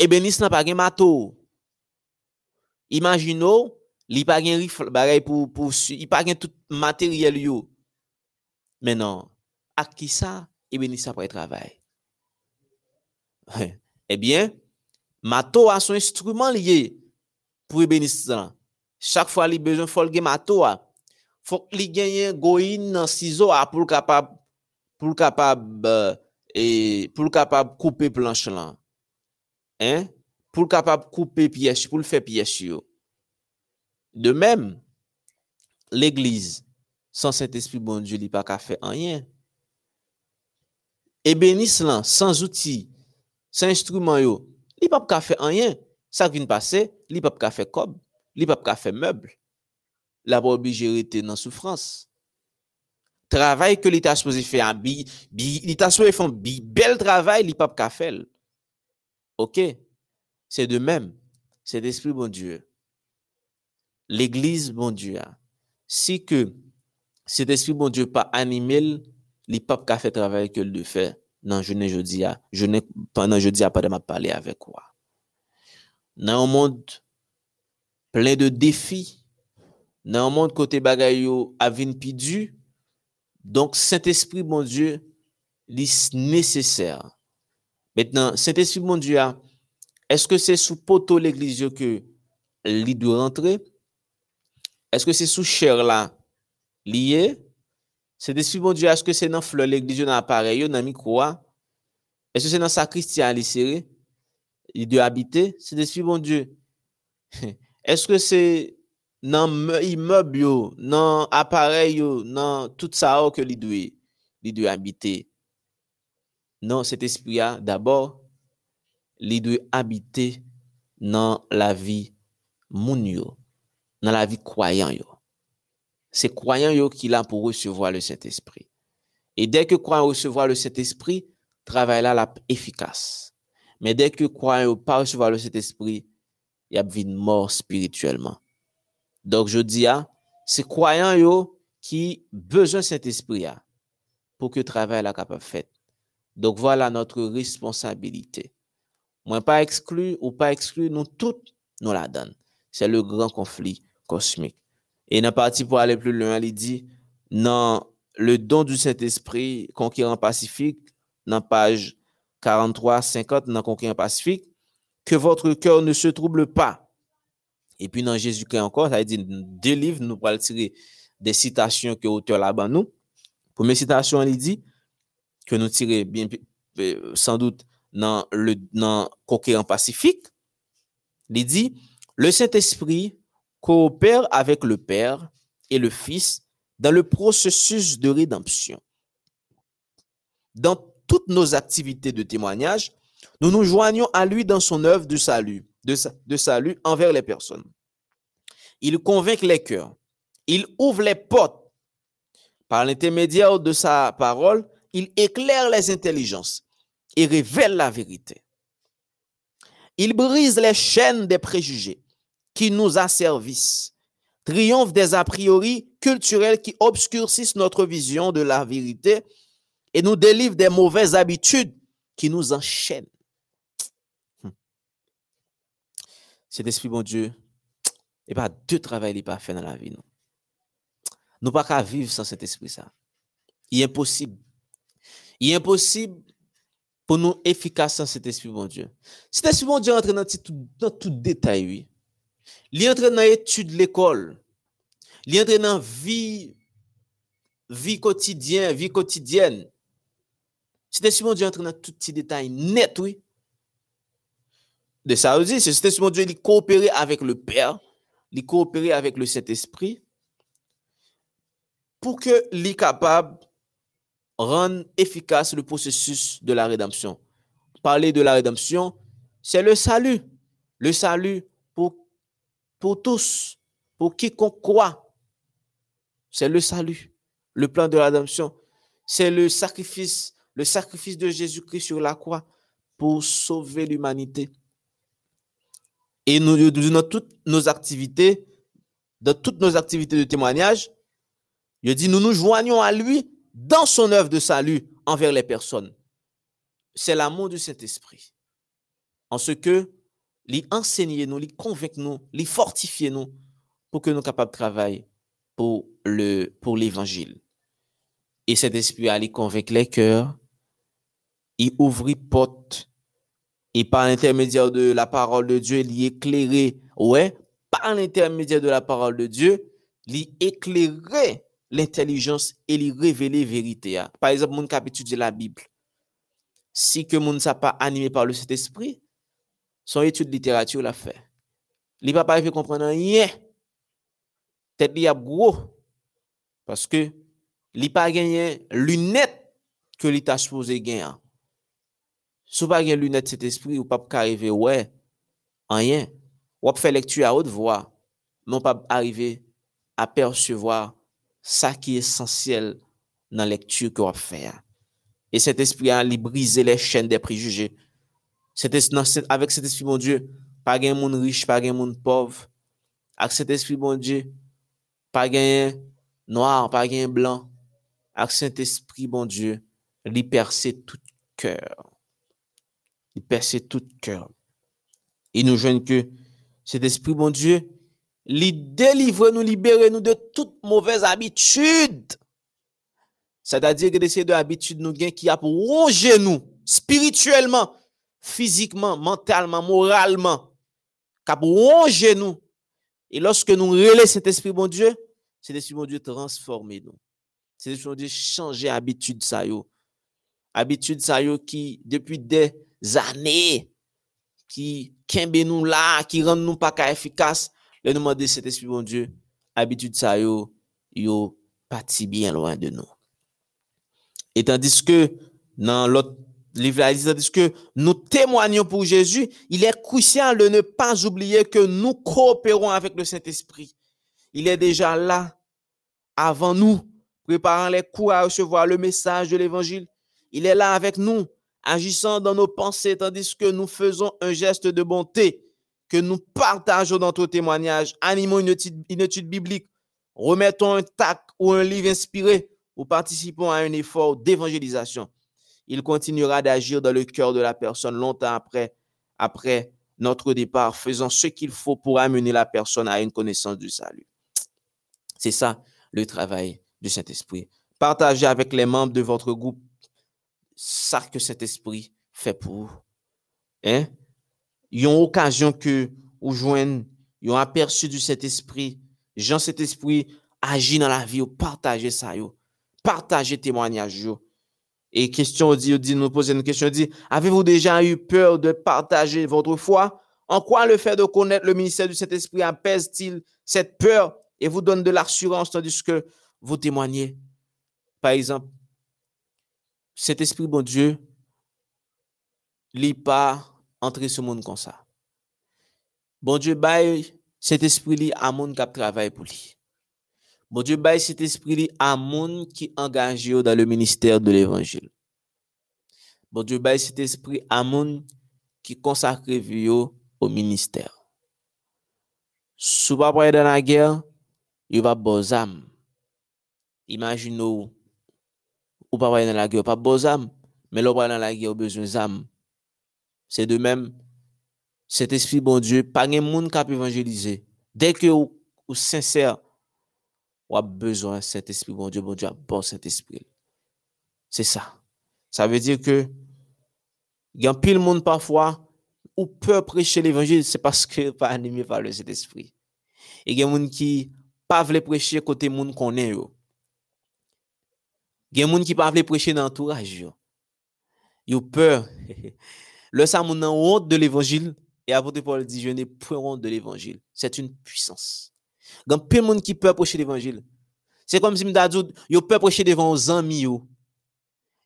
Ebenis nan pa gen mato. Imagino, li pa gen rifle bagay pou, pou su, li pa gen tout materyel yo. Menon, ak ki sa, ebenis apre travay. *laughs* Eh Ebyen, mato a son instrument liye pou ebenis nan. Chak fwa li bezon fol gen mato a. Fok li genyen goyin nan sizo a pou l kapab pou l kapab uh, e pou l kapab koupe planche lan, hein? pou l kapab koupe piyes, pou l fe piyes yo. De mem, l eglize, san Saint-Esprit bon Dieu li pa ka fe anyen. E benis lan, san zouti, san instrument yo, li pa pa ka fe anyen. Sa kvin pase, li pa pa ka fe kob, li pa pa ka fe mebl. La pa obligere te nan soufrans. travay ke li ta souzi fè an, bi, bi, li ta souzi fè an, bi bel travay li pap ka fèl. Ok, se de mèm, se d'esprit bon Dieu. L'Eglise bon Dieu a. Si ke se d'esprit bon Dieu pa animel, li pap ka fè travay ke li de fè nan jounen jodi a, jounen, nan jodi a pa de ma pale avek wak. Nan yon moun plen de defi, nan yon moun kote bagay yo avin pi du, donc Saint-Esprit bon Dieu, est nécessaire. Maintenant, Saint-Esprit bon Dieu, est-ce que c'est sous poteau l'église que il doit rentrer? Est-ce que c'est sous chair là lié? Saint-Esprit bon Dieu, est-ce que c'est dans fleur l'église dans appareil, dans micro? Est-ce que c'est dans sacristie à serré? Il doit habiter? Saint-Esprit bon Dieu. *laughs* Est-ce que c'est dans immeuble dans appareil dans tout ça que il doit habiter? Non, cet esprit là d'abord il doit habiter dans la vie moun dans la vie croyant yo. C'est croyant yo qui là pour recevoir le Saint-Esprit. Et dès que croyant recevoir le Saint-Esprit, travail là la efficace. Mais dès que croyant pas recevoir le Saint-Esprit, il y a une mort spirituellement. Dok jodi ya, se kwayan yo ki bezon sent espri ya pou ke travay la kapap fet. Dok wala notre responsabilite. Mwen pa eksklu ou pa eksklu nou tout nou la dan. Se le gran konflik kosmik. E nan parti pou ale plou lwen li di nan le don du sent espri konkiran pasifik nan page 43-50 nan konkiran pasifik ke votre kèr ne se trouble pa Et puis dans Jésus-Christ encore, ça dit deux livres, nous pourrons tirer des citations que l'auteur là-bas nous. Première citation, il dit, que nous tirons bien, euh, sans doute dans le dans pacifique, il dit le Saint-Esprit coopère avec le Père et le Fils dans le processus de rédemption. Dans toutes nos activités de témoignage, nous nous joignons à lui dans son œuvre de salut, de, salut envers les personnes. Il convainc les cœurs. Il ouvre les portes. Par l'intermédiaire de sa parole, il éclaire les intelligences et révèle la vérité. Il brise les chaînes des préjugés qui nous asservissent, triomphe des a priori culturels qui obscurcissent notre vision de la vérité et nous délivre des mauvaises habitudes qui nous enchaînent. Cet esprit, bon Dieu, et pas deux travail n'est pas fait dans la vie. Nous ne pas vivre sans cet esprit. ça. Il est impossible. Il est impossible pour nous efficace sans cet esprit, bon Dieu. Cet esprit, bon Dieu, entre tout, dans tout détail, oui. Il entre dans l'étude de l'école. Il entre dans vie, vie quotidienne, vie quotidienne. Cet esprit, bon Dieu, entre dans tout petit détail net, oui. De ça aussi, c'est esprit, bon Dieu, il coopérer avec le Père, il coopérer avec le Saint-Esprit pour que est capable efficace le processus de la rédemption. Parler de la rédemption, c'est le salut. Le salut pour, pour tous, pour quiconque croit. C'est le salut. Le plan de la rédemption, c'est le sacrifice, le sacrifice de Jésus-Christ sur la croix pour sauver l'humanité. Et nous, dans toutes nos activités, dans toutes nos activités de témoignage, il dit, nous nous joignons à lui dans son œuvre de salut envers les personnes. C'est l'amour du Saint-Esprit. En ce que, lui enseigner nous, lui convaincre nous, lui fortifier nous pour que nous capables de travailler pour le pour l'évangile. Et cet esprit a convaincre les cœurs, il ouvrit porte et par l'intermédiaire de la parole de Dieu, l'y éclairer. Ouais, par l'intermédiaire de la parole de Dieu, l'y éclairer l'intelligence et l'y révéler vérité. Par exemple, mon cap étudie la Bible. Si que mon sa pas animé par le Saint-Esprit, son étude de littérature l'a fait. Il va pas comprendre rien. Tête Tèt li ap gwo. Paske li pa genyen lunet ke li ta suppose genyen. Sou pa gen lunet set espri ou pap ka arrive wè, anyen. Wap fè lektu a hot vwa, non pap arrive a persevwa sa ki esensyel nan lektu ki wap fè. Et set espri a li brise le chen de prejuje. Non, Avèk set espri bon Diyo, pa gen moun riche, pa gen moun pov. Ak set espri bon Diyo, pa gen noir, pa gen blan. Ak set espri bon Diyo, li perse tout kèr. Il perce tout cœur. Il nous joigne que cet esprit, mon Dieu, lui délivre nous, libérer nous de toute mauvaise habitude. C'est-à-dire que de habitude nous qui a pour ronger nous spirituellement, physiquement, mentalement, moralement, qui a pour ronger nous. Et lorsque nous relais cet esprit, bon Dieu, cet esprit, bon Dieu, transformer nous. Cet esprit, bon Dieu, changer habitude ça yo. Habitude ça yo qui, depuis des années, qui kembe nous là, qui rend nous pas efficace, le nous demander cet esprit, bon Dieu, habitude ça yo, yo parti bien loin de nous. Et tandis que dans l'autre livre, dit, tandis que nous témoignons pour Jésus, il est crucial de ne pas oublier que nous coopérons avec le Saint-Esprit. Il est déjà là avant nous, préparant les coups à recevoir le message de l'Évangile. Il est là avec nous, agissant dans nos pensées, tandis que nous faisons un geste de bonté que nous partageons dans nos témoignages, animons une étude, biblique, remettons un tac ou un livre inspiré ou participons à un effort d'évangélisation. Il continuera d'agir dans le cœur de la personne longtemps après, après notre départ, faisant ce qu'il faut pour amener la personne à une connaissance du salut. C'est ça le travail du Saint-Esprit. Partagez avec les membres de votre groupe ça que cet esprit fait pour. Hein? Ils ont occasion que ou joignent, ils ont aperçu du Saint-Esprit. Jean, cet esprit agit dans la vie, partagez ça, yo. partagez témoignage. Et question dit, dit, nous poser une question, dit, avez-vous déjà eu peur de partager votre foi? En quoi le fait de connaître le ministère du Saint-Esprit apaise-t-il cette peur et vous donne de l'assurance tandis que vous témoignez? Par exemple, cet esprit bon Dieu, li pa entre sou moun kon sa. Bon Dieu bay cet esprit li a moun kap travay pou li. Bon Dieu bay cet esprit li a moun ki angaje yo dan le minister de l'évangile. Bon Dieu bay cet esprit a moun ki konsakre yo au minister. Sou pa praye dan la ger, yo va bozam. Imagino ou, ou pas dans la guerre, pas beaux âmes, mais l'on dans la guerre, besoin d'âmes. C'est de même, cet esprit, bon Dieu, pas de monde qui évangéliser. Dès que vous êtes sincère, vous avez besoin de cet esprit, bon Dieu, bon Dieu, bon cet esprit. C'est ça. Ça veut dire que, il y a pile monde parfois, ou peut prêcher l'évangile, c'est parce que *laughs* pas animé par le Saint-Esprit. Et il y a des gens qui pas veulent prêcher côté monde qu'on est. Il y a des gens qui ne veulent prêcher dans l'entourage. Ils ont peur. *laughs* Le samoun nan honte de l'évangile, et apôtre Paul dit, je n'ai point honte de l'évangile. C'est une puissance. Il y a monde qui peut prêcher l'évangile. C'est comme si m'da dit, yo peut prêcher devant aux amis yo.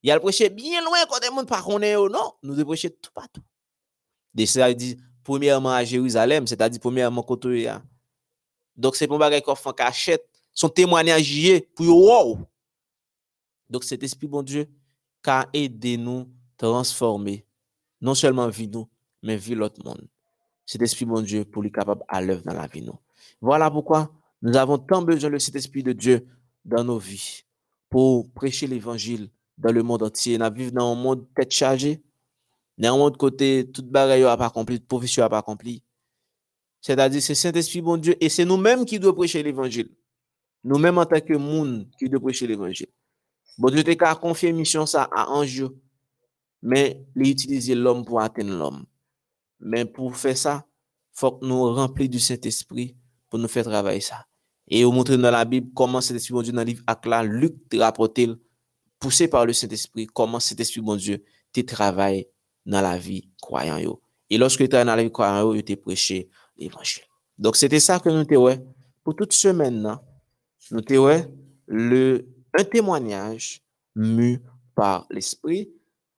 Il a prêché bien loin quand des gens pas connaît non, nous devons prêcher tout partout. De ça dit premièrement à Jérusalem, c'est-à-dire premièrement côté Donc c'est pour bagay qu'on fait cachette, son témoignage pour wow. Donc cet esprit bon Dieu qu'a aidé nous transformer non seulement vie nous, mais vie l'autre monde. Cet esprit mon Dieu pour lui capable à l'œuvre dans la vie nous. Voilà pourquoi nous avons tant besoin de cet esprit de Dieu dans nos vies pour prêcher l'évangile dans le monde entier. Nous vivons dans un monde tête chargée, dans un monde côté toute bagaille n'a pas accompli, toute profession n'a pas accompli. C'est-à-dire c'est Saint-Esprit bon Dieu et c'est nous-mêmes qui devons prêcher l'évangile. Nous-mêmes en tant que monde qui devons prêcher l'évangile. Bon Dieu t'a confié mission ça à Anjou, mais il l'homme pour atteindre l'homme. Mais pour faire ça, faut que nous remplir du Saint-Esprit pour nous faire travailler ça. Et vous montrer dans la Bible comment cet Esprit bon Dieu dans le livre Akla, Luc rapporté, poussé par le Saint-Esprit, comment cet Esprit bon Dieu te travaille dans la vie croyant. Et lorsque tu es dans la vie croyant, tu prêché l'évangile. Donc, c'était ça que nous te. Pour toute semaine, nous te le, un témoignage mu par l'Esprit.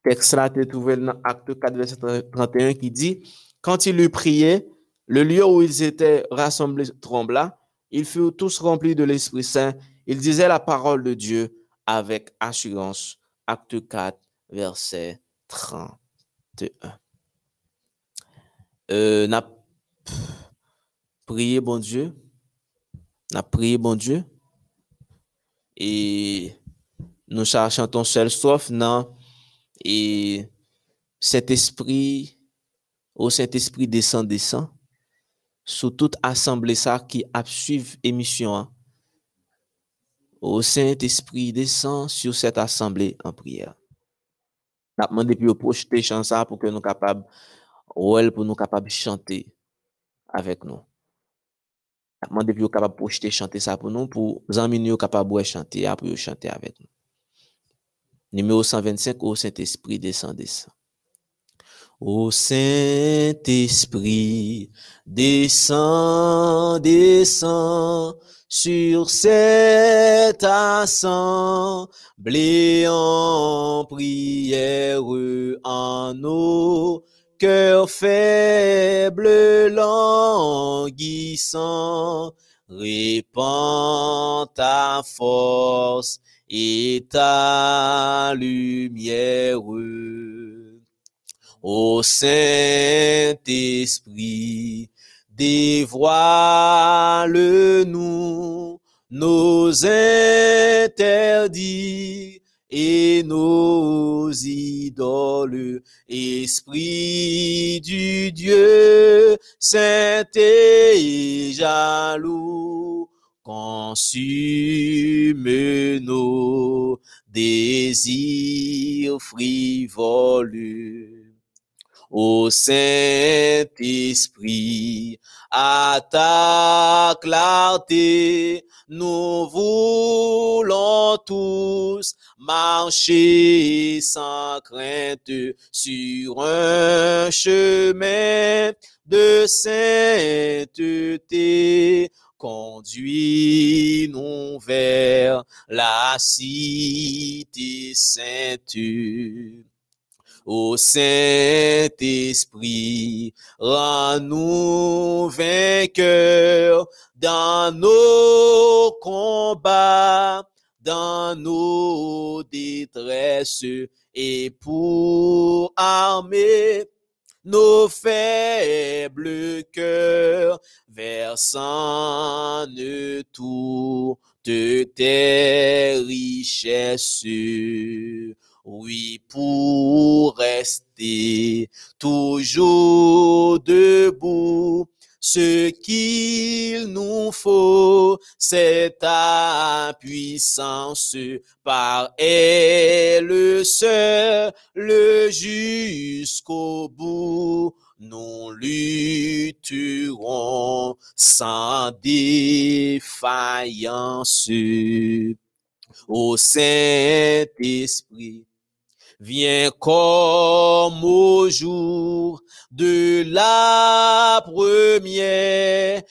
Texte là, tu trouvé dans Acte 4, verset 31 qui dit, quand il eut prié, le lieu où ils étaient rassemblés trembla, ils furent tous remplis de l'Esprit Saint, ils disaient la parole de Dieu avec assurance. Acte 4, verset 31. Euh, n'a prié, bon Dieu. N'a prié, bon Dieu. Et nous cherchons ton seul sauf, non. Et cet esprit, au Saint-Esprit descend, descend, sous toute assemblée ça qui a suivi émission. Au Saint-Esprit descend sur cette assemblée en prière. N'a demandé puis projeter ça pour que nous capables ou pour nous capables chanter avec nous. Demandez puis capable projeter chanter ça pour nous pour amis nous capable de chanter pour chanter avec nous. Numéro 125 au Saint-Esprit descend descend. Au Saint-Esprit descend descend sur cette assemblée en prière en nous cœur faible, languissant, répand ta force et ta lumière. Ô Saint-Esprit, dévoile-nous nos interdits et nos idoles, Esprit du Dieu, saint et jaloux, consume nos désirs frivoles. Ô Saint-Esprit, à ta clarté, nous voulons tous marcher sans crainte sur un chemin de sainteté. Conduis-nous vers la cité sainte. Ô Saint-Esprit, rends-nous vainqueurs dans nos combats, dans nos détresses, et pour armer nos faibles cœurs, versant tout de tes richesses. Oui, pour rester toujours debout, ce qu'il nous faut, c'est ta puissance par elle seule jusqu'au bout. Nous lutterons sans défaillance. Au Saint-Esprit, Viens comme au jour de la première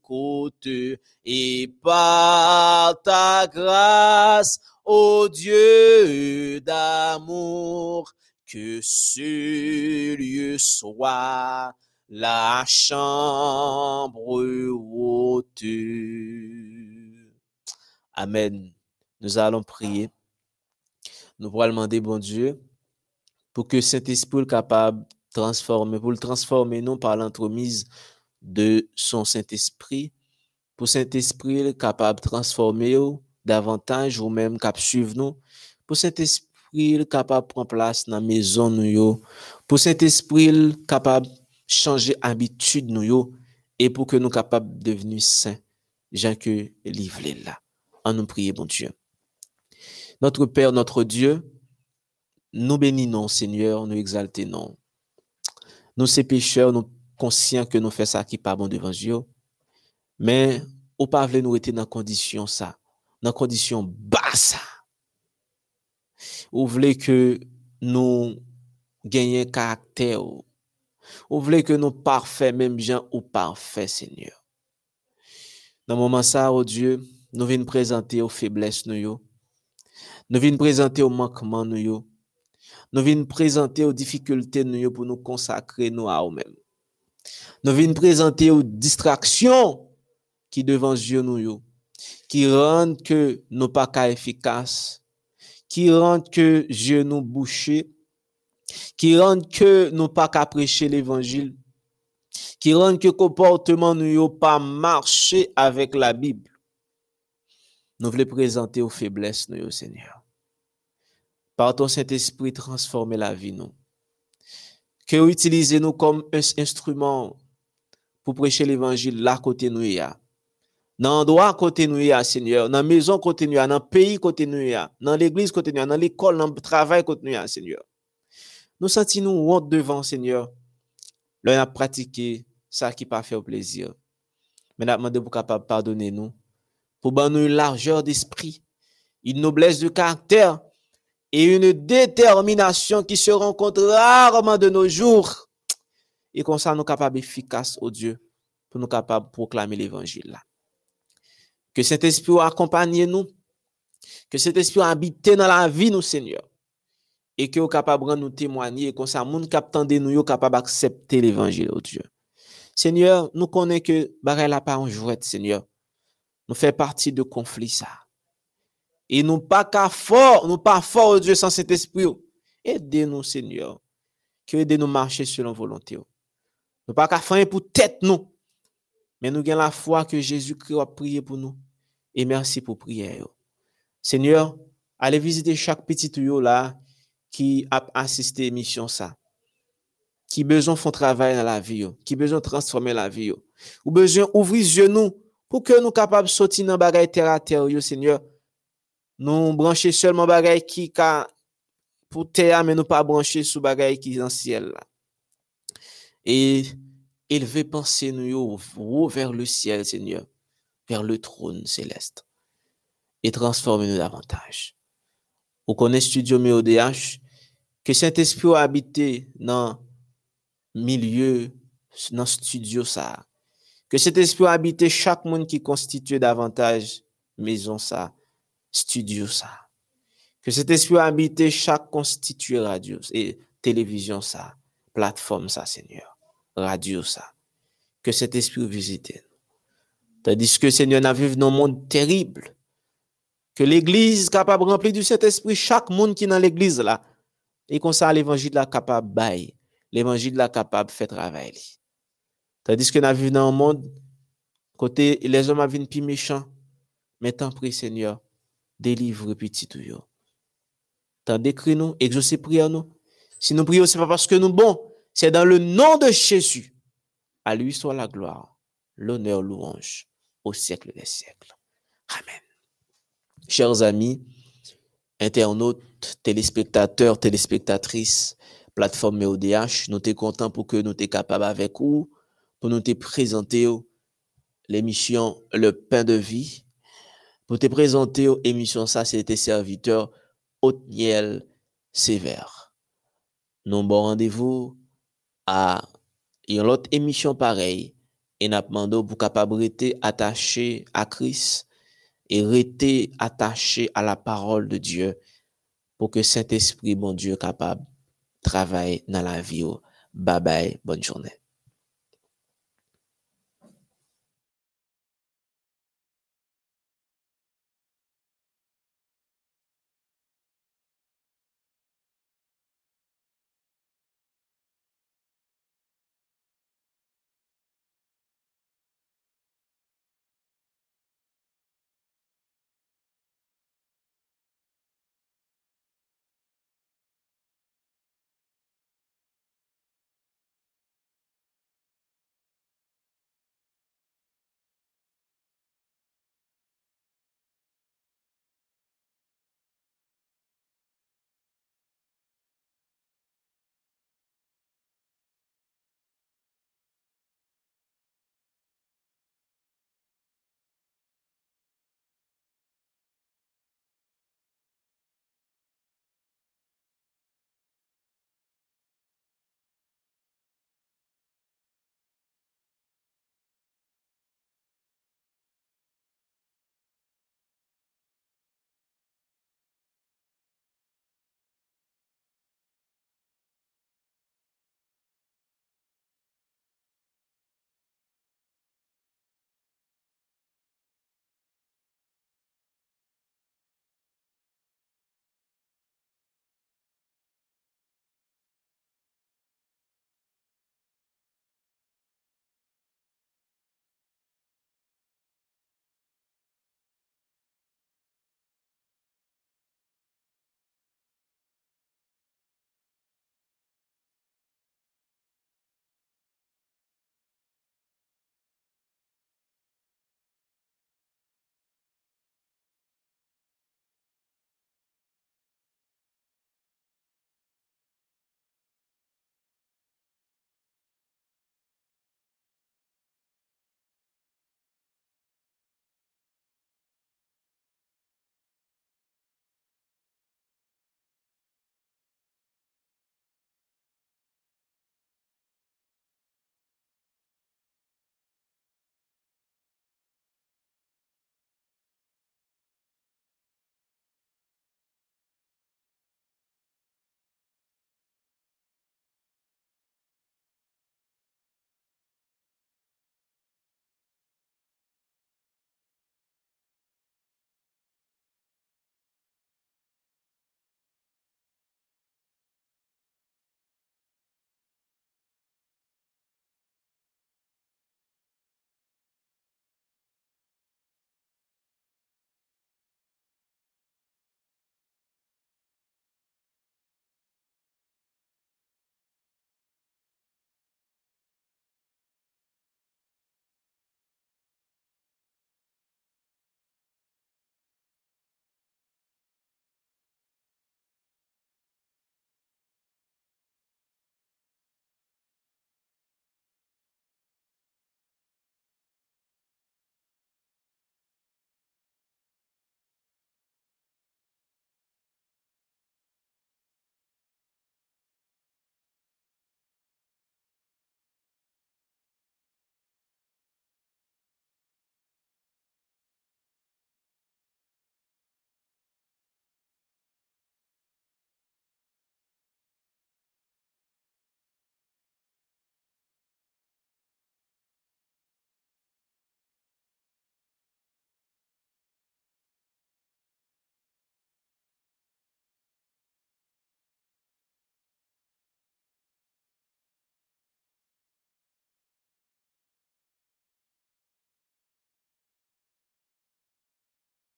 côte et par ta grâce, ô Dieu d'amour, que ce lieu soit la chambre haute. Amen. Nous allons prier. Nous pourrons demander, bon Dieu, pour que Saint-Esprit soit capable de transformer, pour le transformer, non par l'entremise de son Saint-Esprit, pour Saint-Esprit capable de transformer davantage ou même cap suivre nous, pour Saint-Esprit capable de prendre place dans la maison nous, pour Saint-Esprit capable de changer habitude nous, et pour que nous capables de devenir saints, Jean que livre là. En nous prier, bon Dieu. Notre Père, notre Dieu, nous bénissons, Seigneur, nous exaltons. Nous, ces pécheurs, nous conscients que nous faisons ça qui pas bon devant Dieu. Mais, au pas nous être dans condition ça, dans condition basse. Ou voulez que nous gagnions caractère. Ou voulez que nous parfaits, même gens ou parfaits, Seigneur. Dans le moment ça, oh Dieu, nous venons présenter aux faiblesses, nous, nous venons présenter aux manquements, nous, nous venons présenter aux difficultés, nous, pour nous consacrer, nous, à nous-mêmes. Nous venons présenter aux distractions qui devant Dieu, nous, qui rendent que nous pas efficaces, qui rendent que Dieu nous bouché, qui rendent que nous pas qu'à prêcher l'évangile, qui rendent que comportement nous pas marché avec la Bible. Nous voulons présenter aux faiblesses, nous, Seigneur. Par ton Saint-Esprit, transformer la vie, nous. Que utiliser nous comme un instrument pour prêcher l'évangile là côté nous, dans l'endroit côté nous, Seigneur, dans la maison côté nous, dans le pays côté nous, dans l'église côté nous, dans l'école, dans le travail côté nous, Seigneur. Nous sentons nous honte devant, Seigneur. Là, on a pratiqué ça qui pas fait plaisir. Mais nous demandé pour capable pardonner nous pour nous une largeur d'esprit, une noblesse de caractère et une détermination qui se rencontre rarement de nos jours. Et comme ça, nous capables efficaces au Dieu pour nous capables de proclamer l'évangile Que cet esprit accompagne nous, que cet esprit habite dans la vie, nous, Seigneur. Et que nous capable de nous témoigner, comme ça, captant de nous, capable d'accepter l'évangile, au Dieu. Seigneur, nous connaissons que la pas en jouette, Seigneur nous fait partie de conflit ça. Et nous pas qu'à fort, nous pas fort Dieu sans cet esprit. Aidez-nous, Seigneur. Que aidez-nous marcher selon volonté. Nous pas qu'à faire pour tête nous. Mais nous avons la foi que Jésus-Christ a prié pour nous. Et merci pour prier. Seigneur, allez visiter chaque petit tuyau là qui a assisté à l'émission ça. Qui besoin font travail dans la vie, qui besoin transformer la vie. Ou besoin ouvrir genoux pour que nous capables de sortir dans bagay terre à terre, Seigneur. nou branche selman bagay ki ka pou teya men nou pa branche sou bagay ki jan siel la. E eleve panse nou yo ou ver le siel, Seigneur, ver le troun seleste. E transforme nou davantage. Ou konen studio MEODH, ke Saint-Esprit ou habite nan milieu, nan studio sa. Ke Saint-Esprit ou habite chak moun ki konstituye davantage mezon sa. Studio ça. Que cet esprit habite chaque constitué radio et télévision ça, plateforme ça, Seigneur, radio ça. Que cet esprit visite. Tandis que Seigneur, n'a vécu dans un monde terrible. Que l'église capable de remplir du Saint-Esprit chaque monde qui est dans l'église là. Et qu'on ça l'évangile là capable bail. L'évangile là capable de faire travail. Tandis que nous vivons dans un monde, côté les hommes viennent plus méchants. Mais tant prie, Seigneur, délivre petit tout. Tant décrit nous, exaucez prière nous. Si nous prions, c'est pas parce que nous bon, c'est dans le nom de Jésus. À lui soit la gloire, l'honneur, louange au siècle des siècles. Amen. Chers amis, internautes, téléspectateurs, téléspectatrices, plateforme MEODH, nous sommes contents pour que nous sommes capables avec vous pour nous te présenter l'émission Le pain de vie. Pour te présenter l'émission ça, c'était serviteur Otniel Sévère. Nous bon rendez-vous à une autre émission pareille et nous demandons pour capable rester attaché à Christ et rester attaché à la parole de Dieu pour que Saint-Esprit, mon Dieu, capable de travailler dans la vie. Bye bye, bonne journée.